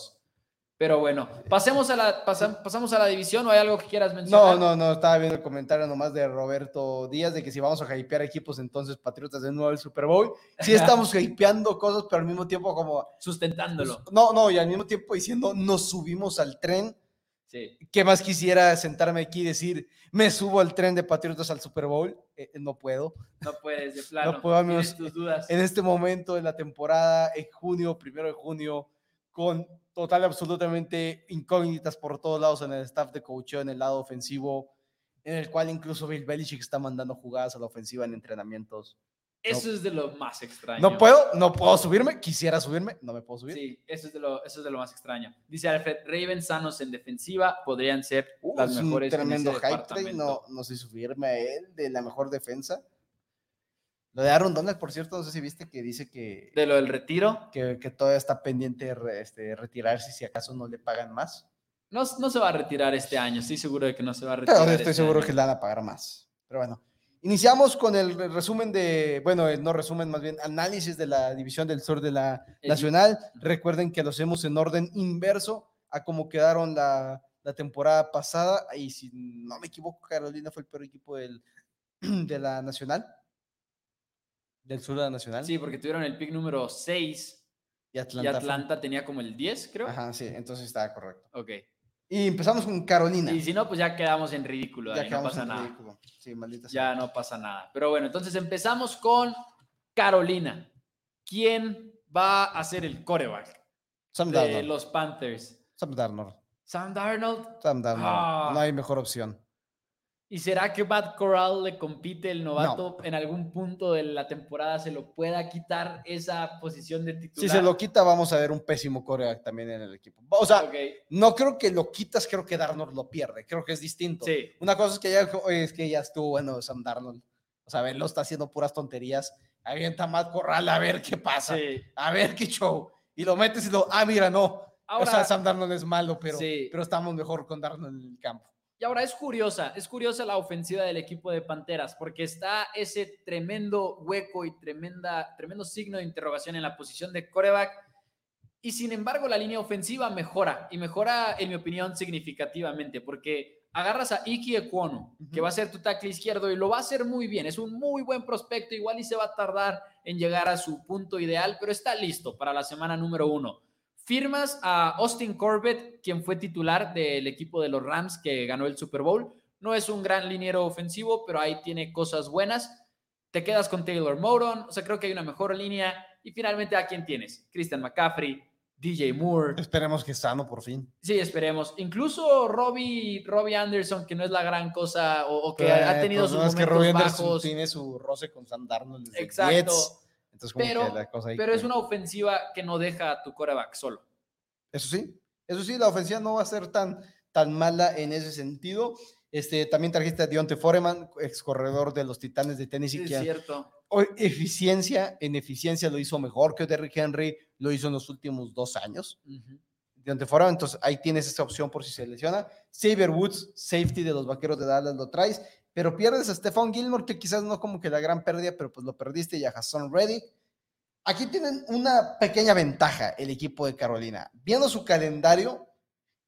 Pero bueno, pasemos a la, pasa- pasamos a la división o hay algo que quieras No, mencionar. no, no, estaba viendo el comentario nomás de Roberto Díaz de que si vamos a hypear equipos, entonces Patriotas de nuevo el Super Bowl. Sí estamos hypeando cosas, pero al mismo tiempo como... pues, Sustentándolo. no, no, y al mismo tiempo diciendo, nos subimos al tren. Sí. ¿Qué más quisiera sentarme aquí y decir, me subo al tren de Patriotas al Super Bowl? Eh, no puedo. No puedes, de plano. puedo, tienes amigos. tus dudas. En este momento de la temporada, en junio, primero de junio, con total absolutamente incógnitas por todos lados en el staff de coaching, en el lado ofensivo, en el cual incluso Bill Belichick está mandando jugadas a la ofensiva en entrenamientos. Eso es de lo más extraño. No puedo, no puedo subirme, quisiera subirme, no me puedo subir. Sí, eso es, de lo, eso es de lo más extraño. Dice Alfred, Ravens sanos en defensiva podrían ser Uh, las es un mejores en tremendo hype train, no, no sé subirme a él de la mejor defensa. Lo de Aaron Donald, por cierto, no sé si viste que dice que, De lo del retiro, que, que todavía está pendiente de este, retirarse si acaso no le pagan más. no, no se va a retirar este año. Estoy seguro de que no se va a Pero retirar. estoy este seguro año. que le van a pagar más. Pero bueno, iniciamos con el re- resumen de, bueno, no resumen, más bien análisis de la división del sur de la nacional. Recuerden que lo hacemos en orden inverso a como quedaron la, la temporada pasada. Y si no me equivoco, Carolina fue el peor equipo del, de la nacional. Del sur de la nacional. Sí, porque tuvieron el pick número 6 y y Atlanta. fue- Atlanta tenía como el 10, creo. Ajá, sí, entonces estaba correcto. Ok. Y empezamos con Carolina. Y si no, pues ya quedamos en ridículo. ya no pasa en nada. ridículo. Sí, maldita sea. Ya no pasa nada. Pero bueno, entonces empezamos con Carolina. ¿Quién va a ser el coreback Sam de Darnold. los Panthers? Sam Darnold. Sam Darnold. Sam Darnold. Ah. No hay mejor opción. ¿Y será que Matt Corral le compite el novato en algún punto de la temporada? ¿Se lo pueda quitar esa posición de titular? Si se lo quita, vamos a ver un pésimo coreback también en el equipo. O sea, no creo que lo quitas, creo que Darnold lo pierde. Creo que es distinto. Sí, Una cosa es que ya, es que ya estuvo bueno Sam Darnold. O sea, a ver, lo está haciendo puras tonterías. Avienta a Matt Corral a ver qué pasa. sí. A ver qué show. Y lo metes y lo, ah, mira, no. Ahora, o sea, Sam Darnold es malo, pero, Sí. pero estamos mejor con Darnold en el campo. Y ahora es curiosa, es curiosa la ofensiva del equipo de Panteras, porque está ese tremendo hueco y tremenda, tremendo signo de interrogación en la posición de coreback. Y sin embargo, la línea ofensiva mejora, y mejora, en mi opinión, significativamente, porque agarras a Iki Ekwonu, que Ujú. va a ser tu tackle izquierdo, y lo va a hacer muy bien. Es un muy buen prospecto, igual y se va a tardar en llegar a su punto ideal, pero está listo para la semana número uno. Firmas a Austin Corbett, quien fue titular del equipo de los Rams que ganó el Super Bowl. No es un gran liniero ofensivo, pero ahí tiene cosas buenas. Te quedas con Taylor Moton, o sea, creo que hay una mejor línea. Y finalmente, ¿a quién tienes? Christian McCaffrey, DJ Moore. Esperemos que sano por fin. Sí, esperemos. Incluso Robbie, Robbie Anderson, que no es la gran cosa, o, que ha tenido pues sus momentos es que Robbie bajos. Anderson tiene su roce con Sam Darnold. Exacto. Entonces, pero, pero es una ofensiva que no deja a tu coreback solo. Eso sí, eso sí, la ofensiva no va a ser tan, tan mala en ese sentido. Este, también trajiste a Dionte Foreman, ex corredor de los Titanes de Tennessee. Sí, es cierto. Hoy, eficiencia, en eficiencia lo hizo mejor que Derrick Henry, lo hizo en los últimos dos años. Dionte Foreman, entonces ahí tienes esa opción por si se lesiona. Saber Woods, safety de los vaqueros de Dallas, lo traes, pero pierdes a Stephon Gilmore, que quizás no como que la gran pérdida, pero pues lo perdiste y a Hassan Reddick. Aquí tienen una pequeña ventaja el equipo de Carolina. Viendo su calendario,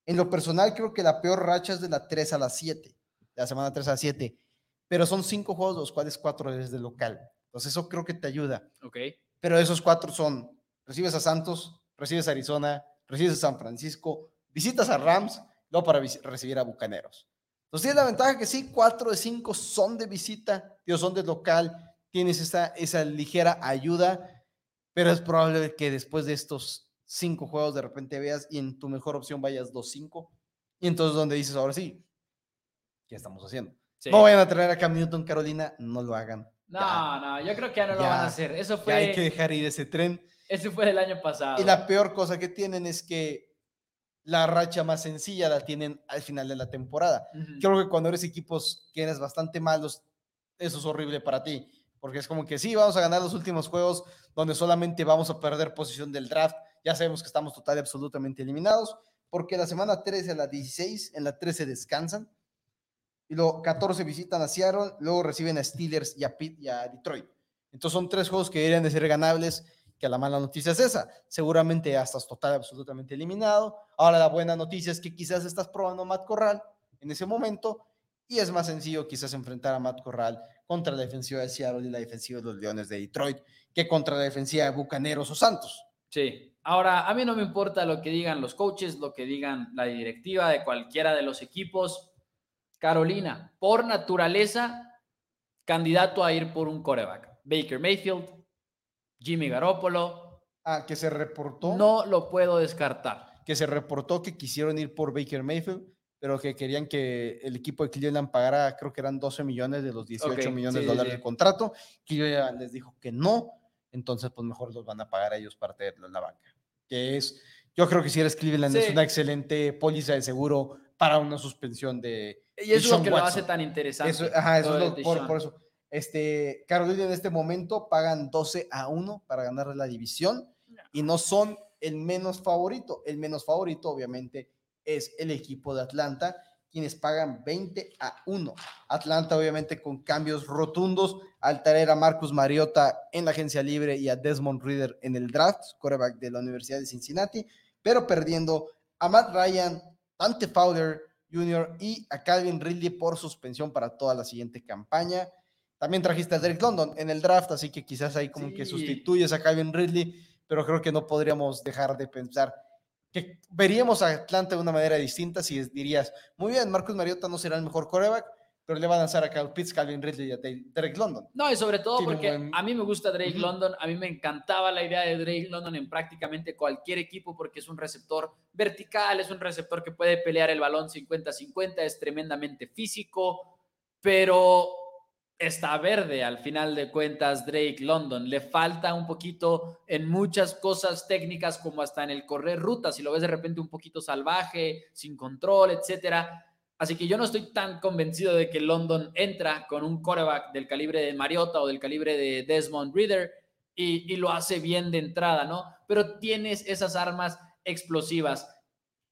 en lo personal, creo que la peor racha es de la 3 a la 7, de la semana 3 a la 7, pero son cinco juegos, los cuales cuatro desde local. Entonces, eso creo que te ayuda. Ok. Pero esos cuatro son: recibes a Santos, recibes a Arizona, recibes a San Francisco, visitas a Rams, luego para recibir a Bucaneros. Entonces, tienes la ventaja que sí, cuatro de cinco son de visita, dios son de local, tienes esa, esa ligera ayuda, pero es probable que después de estos cinco juegos de repente veas y en tu mejor opción vayas 2-5. Y entonces donde dices, ahora sí, ¿qué estamos haciendo? No vayan a traer a Cam Newton, Carolina, no lo hagan. No, no, yo creo que ya no lo van a hacer. Eso fue. hay que dejar ir ese tren. Ese fue del año pasado. Y la peor cosa que tienen es que la racha más sencilla la tienen al final de la temporada. Creo que cuando eres equipos que eres bastante malos, eso es horrible para ti. Porque es como que sí, vamos a ganar los últimos juegos donde solamente vamos a perder posición del draft ya sabemos que estamos total y absolutamente eliminados, porque la semana 13 a la 16, en la 13 descansan, y luego 14 visitan a Seattle, luego reciben a Steelers y a, Pitt y a Detroit. Entonces son tres juegos que deberían de ser ganables, que la mala noticia es esa. Seguramente ya estás total absolutamente eliminado. Ahora la buena noticia es que quizás estás probando a Matt Corral en ese momento y es más sencillo quizás enfrentar a Matt Corral contra la defensiva de Seattle y la defensiva de los Leones de Detroit que contra la defensiva de Bucaneros o Santos. Sí, Ahora, a mí no me importa lo que digan los coaches, lo que digan la directiva de cualquiera de los equipos. Carolina, por naturaleza, candidato a ir por un coreback. Baker Mayfield, Jimmy Garoppolo. Ah, que se reportó. No lo puedo descartar. Que se reportó que quisieron ir por Baker Mayfield, pero que querían que el equipo de Cleveland pagara, creo que eran 12 millones de los 18 millones de dólares de contrato. Cleveland les dijo que no entonces pues mejor los van a pagar a ellos tenerlo en la banca. Que es, yo creo que si eres Cleveland es una excelente póliza de seguro para una suspensión de... Y eso es lo que lo hace tan interesante. Eso, ajá, eso es por, eso. Este, Carolina en este momento pagan 12 a 1 para ganar la división y no son el menos favorito. El menos favorito obviamente es el equipo de Atlanta quienes pagan 20 a 1. Atlanta, obviamente, con cambios rotundos al traer a Marcus Mariota en la agencia libre y a Desmond Reader en el draft, quarterback de la Universidad de Cincinnati, pero perdiendo a Matt Ryan, Ante Fowler Jr. y a Calvin Ridley por suspensión para toda la siguiente campaña. También trajiste a Derek London en el draft, así que quizás ahí como que sustituyes a Calvin Ridley, pero creo que no podríamos dejar de pensar que veríamos a Atlanta de una manera distinta si dirías, muy bien, Marcus Mariota no será el mejor coreback, pero le va a lanzar a Kyle Pitts, Calvin Ridley y a Drake London. No, y sobre todo porque a mí me gusta Drake London, a mí me encantaba la idea de Drake London en prácticamente cualquier equipo porque es un receptor vertical, es un receptor que puede pelear el balón 50-50, es tremendamente físico, pero está verde al final de cuentas Drake London. Le falta un poquito en muchas cosas técnicas, como hasta en el correr ruta, si lo ves de repente un poquito salvaje, sin control, etcétera. Así que yo no estoy tan convencido de que London entra con un quarterback del calibre de Mariota o del calibre de Desmond Reader y, y lo hace bien de entrada, ¿no? Pero tienes esas armas explosivas.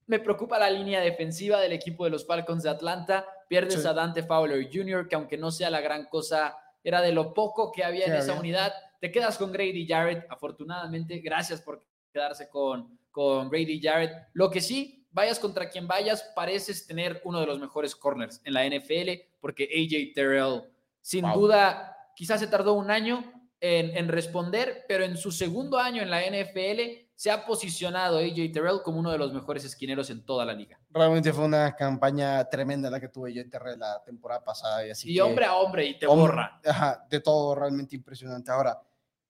Me preocupa la línea defensiva del equipo de los Falcons de Atlanta Pierdes a Dante Fowler Jr., que aunque no sea la gran cosa, era de lo poco que había en esa unidad. Te quedas con Grady Jarrett, afortunadamente. Gracias por quedarse con, con Grady Jarrett. Lo que sí, vayas contra quien vayas, pareces tener uno de los mejores corners en la NFL, porque AJ Terrell, sin duda, quizás se tardó un año en, en responder, pero en su segundo año en la NFL se ha posicionado AJ Terrell como uno de los mejores esquineros en toda la liga. Realmente fue una campaña tremenda la que tuvo AJ Terrell la temporada pasada. Y, así y hombre a hombre, y te borra. Ajá, de todo realmente impresionante. Ahora,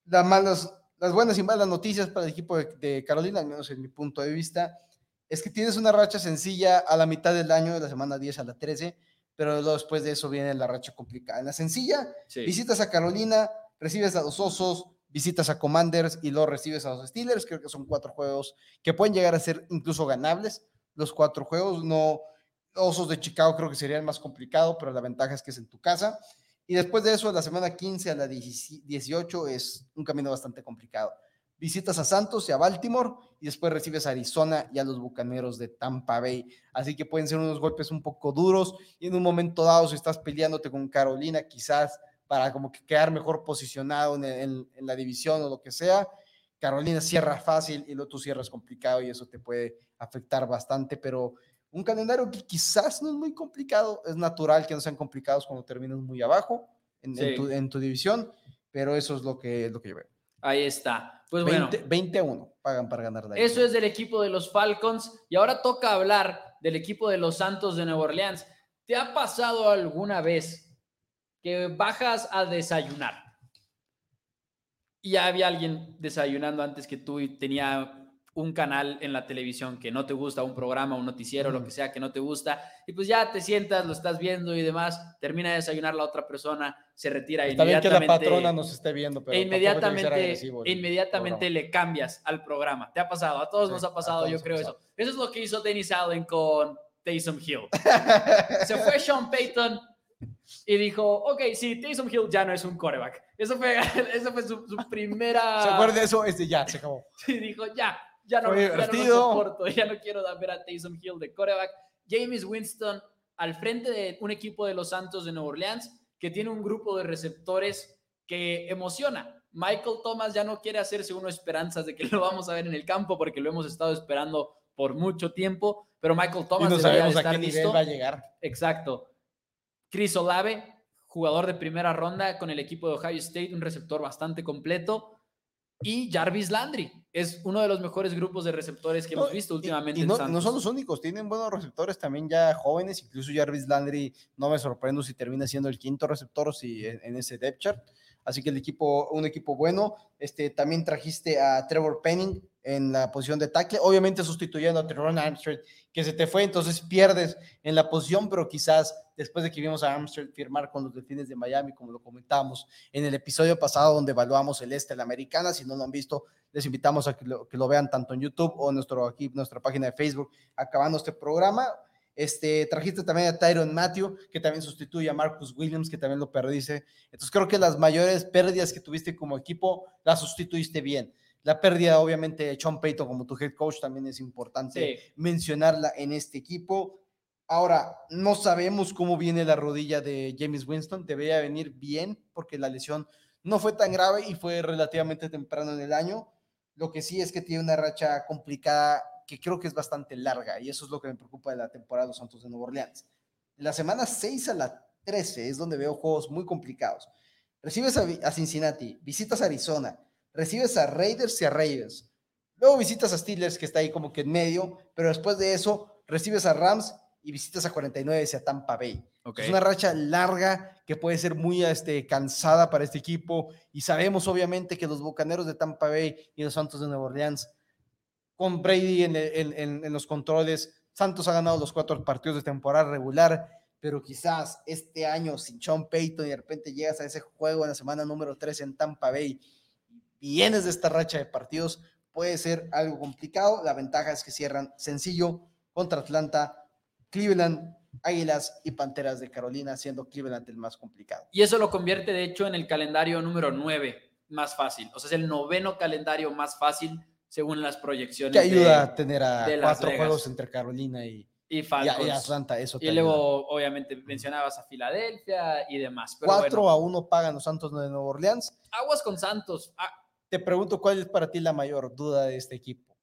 las malas, las buenas y malas noticias para el equipo de, Carolina, al menos en mi punto de vista, es que tienes una racha sencilla a la mitad del año, de la semana 10 a la 13, pero después de eso viene la racha complicada. En la sencilla, visitas a Carolina, recibes a los Osos, visitas a Commanders y luego recibes a los Steelers. Creo que son cuatro juegos que pueden llegar a ser incluso ganables. Los cuatro juegos, no. Osos de Chicago creo que sería más complicado, pero la ventaja es que es en tu casa. Y después de eso, la semana 15 a la 18 es un camino bastante complicado. Visitas a Santos y a Baltimore y después recibes a Arizona y a los Bucaneros de Tampa Bay. Así que pueden ser unos golpes un poco duros y en un momento dado, si estás peleándote con Carolina, quizás para como que quedar mejor posicionado en, la división o lo que sea. Carolina cierra fácil y luego tú cierras complicado y eso te puede afectar bastante, pero un calendario que quizás no es muy complicado, es natural que no sean complicados cuando terminas muy abajo en, tu, división, pero eso es lo que, lo que yo veo. Ahí está. Pues 20, bueno. 20 a 1 pagan para ganar. De eso es del equipo de los Falcons y ahora toca hablar del equipo de los Santos de Nueva Orleans. ¿Te ha pasado alguna vez que bajas a desayunar y había alguien desayunando antes que tú y tenía un canal en la televisión que no te gusta, un programa, un noticiero, lo que sea que no te gusta, y pues ya te sientas, lo estás viendo y demás, termina de desayunar la otra persona, se retira Está inmediatamente. Bien que la patrona nos esté viendo, pero e inmediatamente, inmediatamente le cambias al programa. ¿Te ha pasado? A todos nos ha pasado, yo creo eso. Eso es lo que hizo Dennis Allen con Taysom Hill. se fue Sean Payton y dijo, ok, sí, Taysom Hill ya no es un quarterback. Eso fue, eso fue su, primera... ¿Se acuerda de eso? Este ya, se acabó. Sí, dijo, ya, ya no, ya no soporto, ya no quiero ver a Taysom Hill de quarterback. James Winston al frente de un equipo de los Santos de Nueva Orleans que tiene un grupo de receptores que emociona. Michael Thomas ya no quiere hacerse uno esperanzas de que lo vamos a ver en el campo porque lo hemos estado esperando por mucho tiempo, pero Michael Thomas y no sabemos a qué nivel va a llegar. Exacto. Chris Olave, jugador de primera ronda con el equipo de Ohio State, un receptor bastante completo. Y Jarvis Landry es uno de los mejores grupos de receptores que hemos visto últimamente. Y, no, no, son los únicos, tienen buenos receptores también ya jóvenes, incluso Jarvis Landry, no me sorprendo si termina siendo el quinto receptor si en, ese depth chart. Así que el equipo, un equipo bueno. Este, también trajiste a Trevor Penning en la posición de tackle, obviamente sustituyendo a Teron Armstrong, que se te fue, entonces pierdes en la posición, pero quizás después de que vimos a Armstrong firmar con los Delfines de Miami, como lo comentamos en el episodio pasado donde evaluamos el este, la americana, si no lo han visto, les invitamos a que lo, que lo vean tanto en YouTube o nuestro, aquí, nuestra página de Facebook, acabando este programa. Este, trajiste también a Tyron Matthew, que también sustituye a Marcus Williams, que también lo perdiste. Entonces creo que las mayores pérdidas que tuviste como equipo las sustituiste bien. La pérdida, obviamente, de Sean Payton como tu head coach también es importante mencionarla en este equipo. Ahora, no sabemos cómo viene la rodilla de James Winston. Debería venir bien porque la lesión no fue tan grave y fue relativamente temprano en el año. Lo que sí es que tiene una racha complicada que creo que es bastante larga y eso es lo que me preocupa de la temporada de los Santos de Nueva Orleans. La semana 6 a la 13 es donde veo juegos muy complicados. Recibes a Cincinnati, visitas a Arizona, recibes a Raiders y a Ravens. Luego visitas a Steelers, que está ahí como que en medio, pero después de eso recibes a Rams y visitas a 49 y a Tampa Bay. Es una racha larga que puede ser muy este, cansada para este equipo y sabemos obviamente que los Bucaneros de Tampa Bay y los Santos de Nueva Orleans, con Brady en, en los controles, Santos ha ganado los cuatro partidos de temporada regular, pero quizás este año sin Sean Payton y de repente llegas a ese juego en la semana número 3 en Tampa Bay vienes de esta racha de partidos, puede ser algo complicado. La ventaja es que cierran sencillo contra Atlanta, Cleveland, Águilas y Panteras de Carolina, siendo Cleveland el más complicado. Y eso lo convierte, de hecho, en el calendario número 9 más fácil. O sea, es el noveno calendario más fácil según las proyecciones. Que ayuda a tener a cuatro juegos entre Carolina y, y, Atlanta. Eso y luego, obviamente, mencionabas a Filadelfia y demás. Cuatro a uno pagan los Santos de Nueva Orleans. Aguas con Santos. Te pregunto cuál es para ti la mayor duda de este equipo.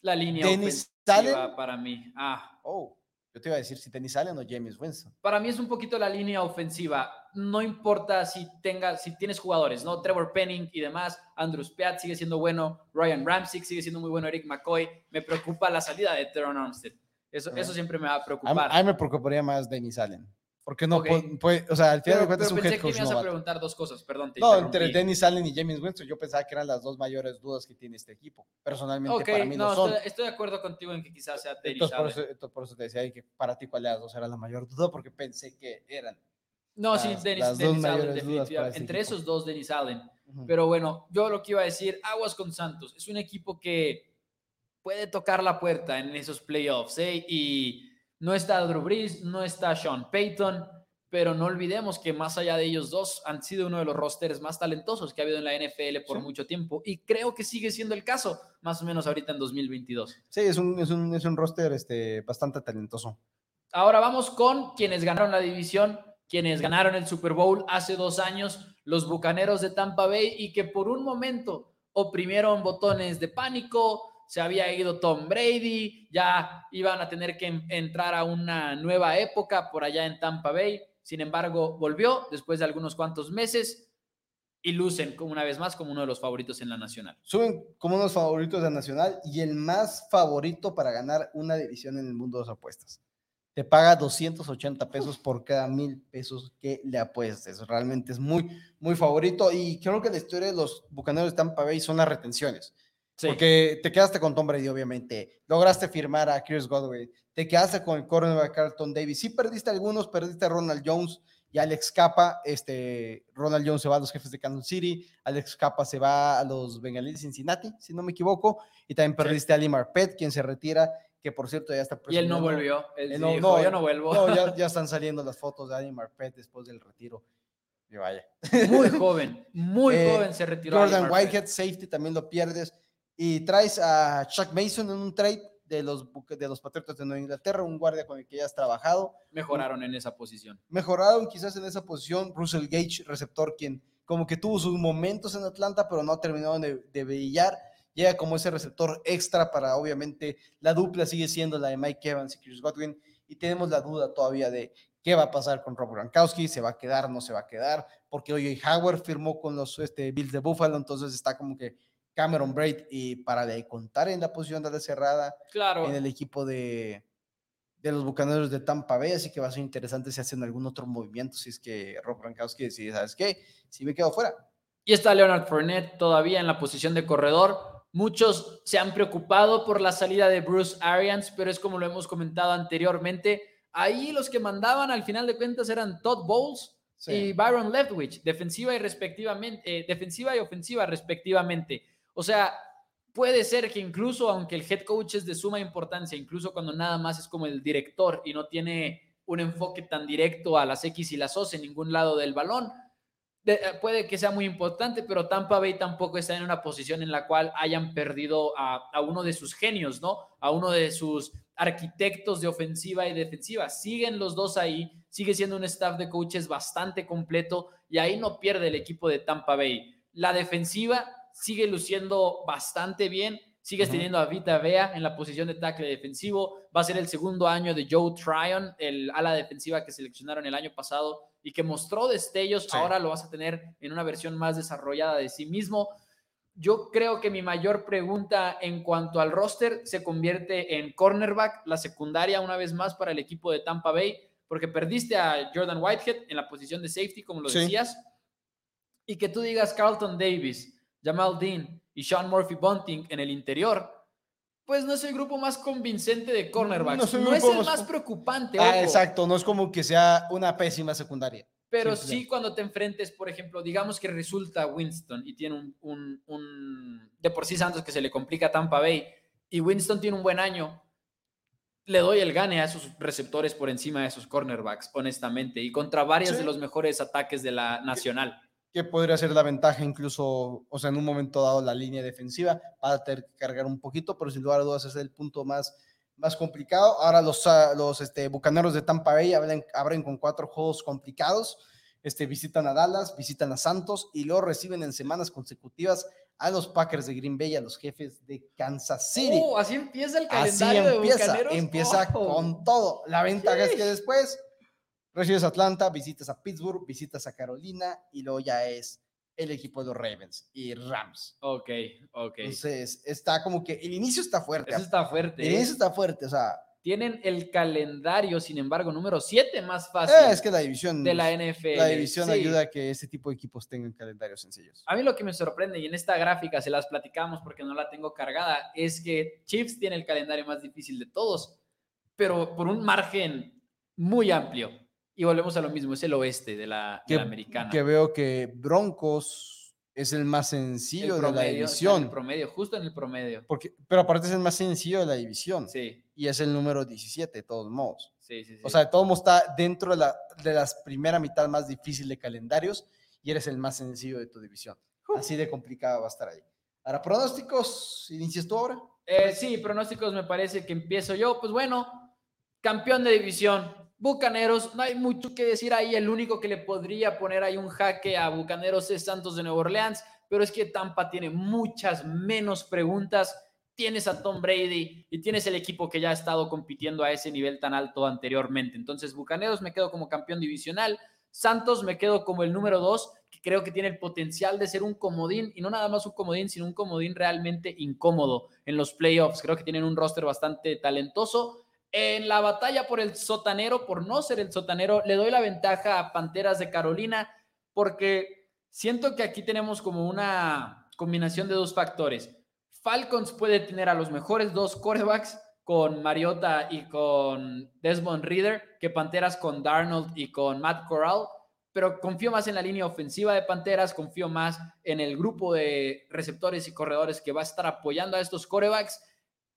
La línea ofensiva para mí. Ah. Oh. Yo te iba a decir si Dennis Allen o James Winston. Para mí es un poquito la línea ofensiva. No importa si, tenga, si tienes jugadores, ¿no? Trevor Penning y demás. Andrew Spiat sigue siendo bueno. Ryan Ramsey sigue siendo muy bueno. Eric McCoy. Me preocupa la salida de Teron Armstead. Eso, eso siempre me va a preocupar. A, mí me preocuparía más Dennis Allen. Porque no puede, o sea, al final de cuentas es un head coach que me ibas a preguntar dos cosas, perdón. no, entre Dennis Allen y James Winston, yo pensaba que eran las dos mayores dudas que tiene este equipo. Personalmente, para mí no, son. Estoy, estoy, de acuerdo contigo en que quizás sea Dennis Allen. Por eso, por eso te decía que para ti cuál de las dos era la mayor duda, porque pensé que eran. No, sí, Dennis, Allen, definitivamente. Entre esos dos, Dennis Allen. Pero bueno, yo lo que iba a decir, aguas con Santos. Es un equipo que puede tocar la puerta en esos playoffs, ¿eh? Y no está Drew Brees, no está Sean Payton pero no olvidemos que más allá de ellos dos han sido uno de los rosters más talentosos que ha habido en la NFL por mucho tiempo y creo que sigue siendo el caso, más o menos ahorita en 2022. Sí, es un, es un, es un roster este, bastante talentoso. Ahora vamos con quienes ganaron la división, quienes ganaron el Super Bowl hace dos años, los Bucaneros de Tampa Bay y que por un momento oprimieron botones de pánico, se había ido Tom Brady, ya iban a tener que entrar a una nueva época por allá en Tampa Bay sin embargo, volvió después de algunos cuantos meses y lucen una vez más como uno de los favoritos en la nacional. Suben como uno de los favoritos de la nacional y el más favorito para ganar una división en el mundo de las apuestas. Te paga 280 pesos por cada mil pesos que le apuestes. Realmente es muy, muy favorito. Y creo que la historia de los bucaneros de Tampa Bay son las retenciones. Porque te quedaste con Tom Brady, obviamente. Lograste firmar a Chris Godwin. Te quedaste con el cornerback Carlton Davis. Sí perdiste algunos, perdiste a Ronald Jones y Alex Capa. Este, Ronald Jones se va a los jefes de Kansas City. Alex Capa se va a los Bengalíes de Cincinnati, si no me equivoco. Y también perdiste a Ali Marpet, quien se retira, que por cierto ya está Y él no volvió. Él no, no, yo no vuelvo. No, ya, ya, están saliendo las fotos de Ali Marpet después del retiro. Y vaya. Muy joven, muy eh, joven se retiró. Jordan Whitehead, safety, también lo pierdes y traes a Chuck Mason en un trade de los, de los Patriotas de Nueva Inglaterra, un guardia con el que ya has trabajado. Mejoraron en esa posición. Mejoraron quizás en esa posición. Russell Gage, receptor, quien como que tuvo sus momentos en Atlanta, pero no ha terminado de, de brillar. Llega como ese receptor extra para, obviamente, la dupla sigue siendo la de Mike Evans y Chris Godwin. Y tenemos la duda todavía de qué va a pasar con Rob Gronkowski, se va a quedar, no se va a quedar, porque hoy Howard firmó con los este, Bills de Buffalo, entonces está como que Cameron Braid y para de contar en la posición de la cerrada claro. en el equipo de, de los Bucaneros de Tampa Bay, así que va a ser interesante si hacen algún otro movimiento, si es que Rob Gronkowski decide, ¿sabes qué? Si me quedo fuera. Y está Leonard Fournette todavía en la posición de corredor. Muchos se han preocupado por la salida de Bruce Arians, pero es como lo hemos comentado anteriormente. Ahí los que mandaban al final de cuentas eran Todd Bowles y Byron Leftwich, defensiva y respectivamente, eh, defensiva y ofensiva respectivamente. O sea, puede ser que incluso aunque el head coach es de suma importancia, incluso cuando nada más es como el director y no tiene un enfoque tan directo a las X y las O en ningún lado del balón, eh, puede que sea muy importante, pero Tampa Bay tampoco está en una posición en la cual hayan perdido a, a, uno de sus genios, ¿no? A uno de sus arquitectos de ofensiva y defensiva. Siguen los dos ahí, sigue siendo un staff de coaches bastante completo y ahí no pierde el equipo de Tampa Bay. La defensiva sigue luciendo bastante bien. Sigues teniendo a Vita Vea en la posición de tackle defensivo. Va a ser el segundo año de Joe Tryon, el ala defensiva que seleccionaron el año pasado y que mostró destellos. Ahora lo vas a tener en una versión más desarrollada de sí mismo. Yo creo que mi mayor pregunta en cuanto al roster se convierte en cornerback, la secundaria una vez más para el equipo de Tampa Bay, porque perdiste a Jordan Whitehead en la posición de safety, como lo decías, y que tú digas Carlton Davis, Jamal Dean y Sean Murphy Bunting en el interior, pues no es el grupo más convincente de cornerbacks. No, es el más preocupante. Ah, exacto, no es como que sea una pésima secundaria. Pero sí, cuando te enfrentes, por ejemplo, digamos que resulta Winston y tiene un, de por sí Santos que se le complica a Tampa Bay y Winston tiene un buen año, le doy el gane a esos receptores por encima de esos cornerbacks, honestamente, y contra varios de los mejores ataques de la nacional que podría ser la ventaja incluso, o sea, en un momento dado la línea defensiva para tener que cargar un poquito, pero sin lugar a dudas es el punto más, más complicado. Ahora los, ah, los este, Bucaneros de Tampa Bay abren, abren con cuatro juegos complicados, este, visitan a Dallas, visitan a Santos y luego reciben en semanas consecutivas a los Packers de Green Bay, a los jefes de Kansas City. Oh, así empieza el calendario así empieza, de Empieza oh. con todo. La ventaja es que después recibes a Atlanta, visitas a Pittsburgh, visitas a Carolina y luego ya es el equipo de los Ravens y Rams. Ok, ok. Entonces, está como que el inicio está fuerte. Eso está fuerte. El inicio ¿eh? está fuerte, o sea, tienen el calendario, sin embargo, número 7 más fácil. Es que la división de la NFL. La división ayuda a que ese tipo de equipos tengan calendarios sencillos. A mí lo que me sorprende, y en esta gráfica se las platicamos porque no la tengo cargada, es que Chiefs tiene el calendario más difícil de todos, pero por un margen muy amplio. Y volvemos a lo mismo, es el oeste de la, de la americana. Que veo que Broncos es el más sencillo de la división. el promedio, justo en el promedio. Porque, pero aparte es el más sencillo de la división. Sí. Y es el número 17, de todos modos. Sí, sí, sí. O sea, de todos modos está dentro de la de las primera mitad más difícil de calendarios y eres el más sencillo de tu división. Así de complicado va a estar ahí. Ahora, pronósticos, ¿inicias tú ahora? Eh, sí, pronósticos me parece que empiezo yo. Pues bueno, campeón de división, Bucaneros, no hay mucho que decir ahí. El único que le podría poner ahí un jaque a Bucaneros es Santos de Nueva Orleans, pero es que Tampa tiene muchas menos preguntas. Tienes a Tom Brady y tienes el equipo que ya ha estado compitiendo a ese nivel tan alto anteriormente. Entonces, Bucaneros me quedo como campeón divisional. Santos me quedo como el número dos, que creo que tiene el potencial de ser un comodín, y no nada más un comodín, sino un comodín realmente incómodo en los playoffs. Creo que tienen un roster bastante talentoso en la batalla por el sotanero, por no ser el sotanero, le doy la ventaja a Panteras de Carolina porque siento que aquí tenemos como una combinación de dos factores. Falcons puede tener a los mejores dos quarterbacks con Mariota y con Desmond Reader que Panteras con Darnold y con Matt Corral, pero confío más en la línea ofensiva de Panteras, confío más en el grupo de receptores y corredores que va a estar apoyando a estos quarterbacks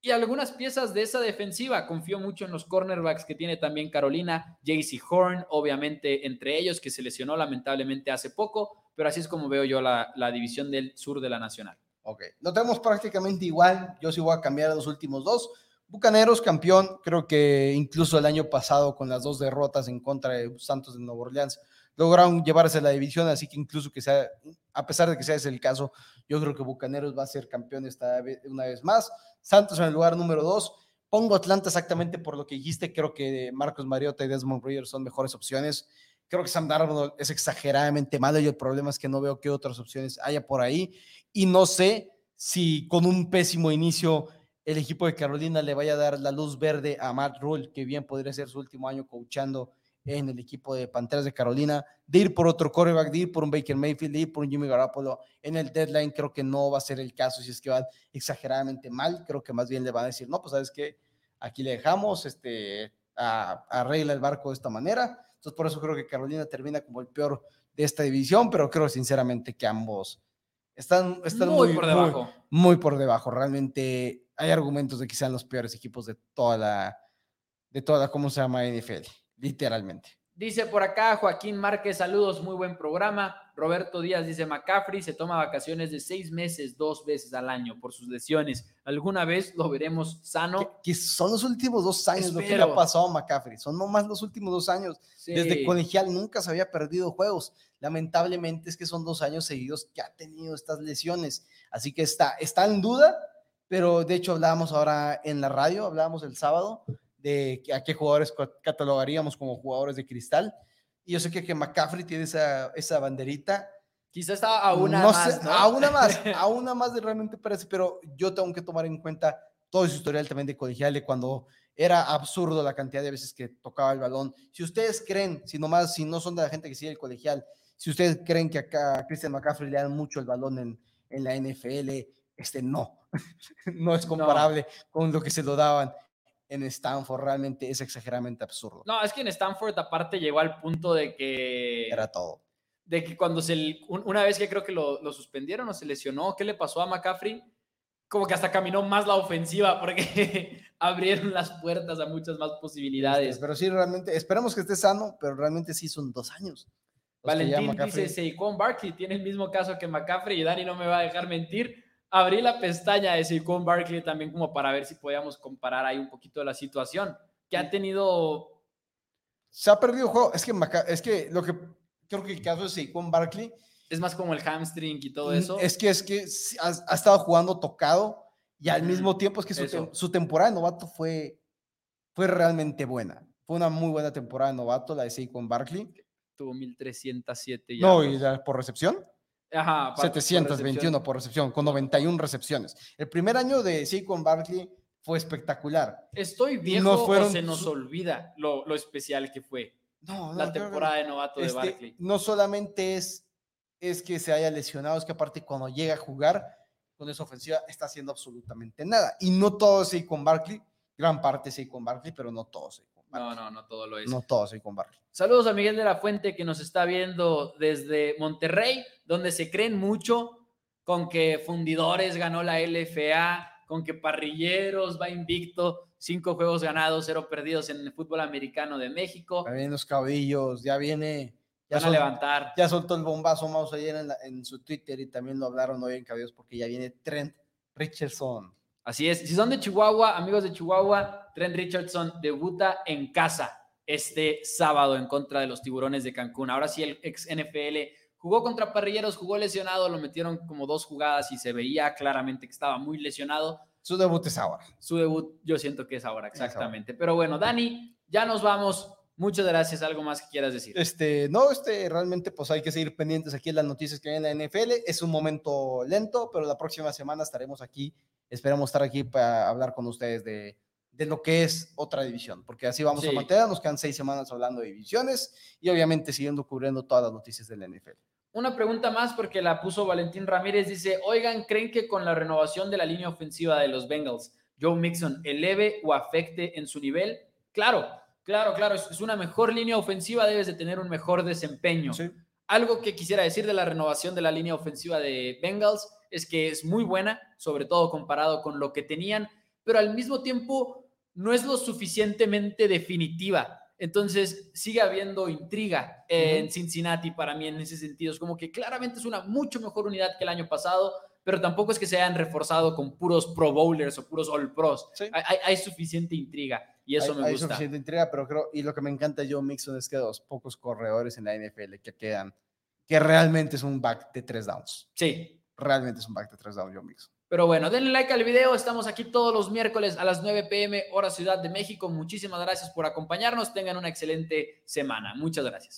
y algunas piezas de esa defensiva. Confío mucho en los cornerbacks que tiene también Carolina, JC Horn, obviamente entre ellos, que se lesionó lamentablemente hace poco, pero así es como veo yo la, división del sur de la Nacional. Ok, lo tenemos prácticamente igual. Yo sí voy a cambiar los últimos dos. Bucaneros, campeón, creo que incluso el año pasado con las dos derrotas en contra de Santos de Nueva Orleans, lograron llevarse la división, así que incluso que sea, a pesar de que sea ese el caso, yo creo que Bucaneros va a ser campeón esta vez, una vez más. Santos en el lugar número dos. Pongo Atlanta exactamente por lo que dijiste. Creo que Marcos Mariota y Desmond Reader son mejores opciones. Creo que Sam Darnold es exageradamente malo y el problema es que no veo qué otras opciones haya por ahí. Y no sé si con un pésimo inicio el equipo de Carolina le vaya a dar la luz verde a Matt Rule, que bien podría ser su último año coachando en el equipo de Panteras de Carolina, de ir por otro quarterback, de ir por un Baker Mayfield, de ir por un Jimmy Garoppolo en el deadline, creo que no va a ser el caso si es que van exageradamente mal, creo que más bien le van a decir, no, pues sabes que aquí le dejamos, este, arregla el barco de esta manera, entonces por eso creo que Carolina termina como el peor de esta división, pero creo sinceramente que ambos están, están muy, por debajo. Muy, por debajo, realmente hay argumentos de que sean los peores equipos de toda la, de toda, ¿cómo se llama? NFL literalmente. Dice por acá Joaquín Márquez, saludos, muy buen programa. Roberto Díaz dice, McCaffrey se toma vacaciones de seis meses, dos veces al año por sus lesiones. ¿Alguna vez lo veremos sano? Que, son los últimos dos años lo que le ha pasado a McCaffrey. Son nomás los últimos dos años. Desde colegial nunca se había perdido juegos. Lamentablemente es que son dos años seguidos que ha tenido estas lesiones. Así que está, está en duda, pero de hecho hablábamos ahora en la radio, hablábamos el sábado de a qué jugadores catalogaríamos como jugadores de cristal. Y yo sé que, que McCaffrey tiene esa, esa banderita. Quizás está a una más. A una más, a una más de realmente parece, pero yo tengo que tomar en cuenta todo su historial también de colegial, de cuando era absurdo la cantidad de veces que tocaba el balón. Si ustedes creen, si nomás, si no son de la gente que sigue el colegial, si ustedes creen que acá a Christian McCaffrey le dan mucho el balón en, en la NFL, este no, no es comparable con lo que se lo daban en Stanford realmente es exageradamente absurdo. No, es que en Stanford aparte llegó al punto de que... Era todo. De que cuando se... Una vez que creo que lo, suspendieron o se lesionó, ¿qué le pasó a McCaffrey? Como que hasta caminó más la ofensiva porque abrieron las puertas a muchas más posibilidades. Pero sí, realmente, esperamos que esté sano, pero realmente sí son dos años. Valentín dice, Saquon Barkley tiene el mismo caso que McCaffrey y Dani no me va a dejar mentir abrí la pestaña de Saquon Barkley también como para ver si podíamos comparar ahí un poquito la situación, que ha tenido... Se ha perdido juego, es que, es que lo que creo que el caso de Saquon Barkley Es más como el hamstring y todo eso. Es que es que ha, ha estado jugando tocado y al mismo tiempo es que su, su temporada de novato fue, fue realmente buena. Fue una muy buena temporada de novato, la de Saquon Barkley. Tuvo 1307 No, y la- por recepción, Ajá, pa- por 721 recepción. por recepción, con 91 recepciones. El primer año de Saquon Barkley fue espectacular. Estoy viejo no o fueron se nos olvida lo, lo especial que fue No, no, la no. temporada de novato de Este, Barkley. no solamente es, es que se haya lesionado, es que aparte cuando llega a jugar con esa ofensiva está haciendo absolutamente nada. Y no todo es Saquon Barkley, gran parte es Saquon Barkley, pero no todo es No, no, no todo lo es. No todo es Saquon Barkley. Saludos a Miguel de la Fuente que nos está viendo desde Monterrey, donde se creen mucho con que Fundidores ganó la LFA, con que Parrilleros va invicto, cinco juegos ganados, cero perdidos en el fútbol americano de México. Ya vienen los cabellos, ya viene, ya, Van a sol- levantar. ya soltó el bombazo Mouse ayer en, la- en su Twitter y también lo hablaron hoy en cabellos porque ya viene Trent Richardson. Así es. Si son de Chihuahua, amigos de Chihuahua, Trent Richardson debuta en casa este sábado en contra de los tiburones de Cancún. Ahora sí, el ex NFL jugó contra Parrilleros, jugó lesionado, lo metieron como dos jugadas y se veía claramente que estaba muy lesionado. Su debut es ahora. Su debut, yo siento que es ahora, Es ahora. exactamente. Pero bueno, Dani, ya nos vamos. Muchas gracias. ¿Algo más que quieras decir? Este, no, este, realmente pues hay que seguir pendientes aquí en las noticias que hay en la NFL. Es un momento lento, pero la próxima semana estaremos aquí. Esperamos estar aquí para hablar con ustedes de, de lo que es otra división, porque así vamos a Sí. mantener. Nos quedan seis semanas hablando de divisiones y obviamente siguiendo cubriendo todas las noticias de la NFL. Una pregunta más porque la puso Valentín Ramírez. Dice, oigan, ¿creen que con la renovación de la línea ofensiva de los Bengals, Joe Mixon eleve o afecte en su nivel? Claro, claro, claro. Es es una mejor línea ofensiva, debes de tener un mejor desempeño. Sí. Algo que quisiera decir de la renovación de la línea ofensiva de Bengals es que es muy buena, sobre todo comparado con lo que tenían, pero al mismo tiempo no es lo suficientemente definitiva. Entonces sigue habiendo intriga en. Cincinnati para mí en ese sentido. Es como que claramente es una mucho mejor unidad que el año pasado, pero tampoco es que se hayan reforzado con puros Pro Bowlers o puros All Pros. Sí. Hay, hay- hay suficiente intriga y eso hay, me hay gusta. suficiente intriga, pero creo, y lo que me encanta Joe Mixon es que los pocos corredores en la NFL que quedan, que realmente es un back de tres downs. Sí, Realmente es un back de tres downs, Joe Mixon. Pero bueno, denle like al video. Estamos aquí todos los miércoles a las 9 pm, hora Ciudad de México. Muchísimas gracias por acompañarnos. Tengan una excelente semana. Muchas gracias.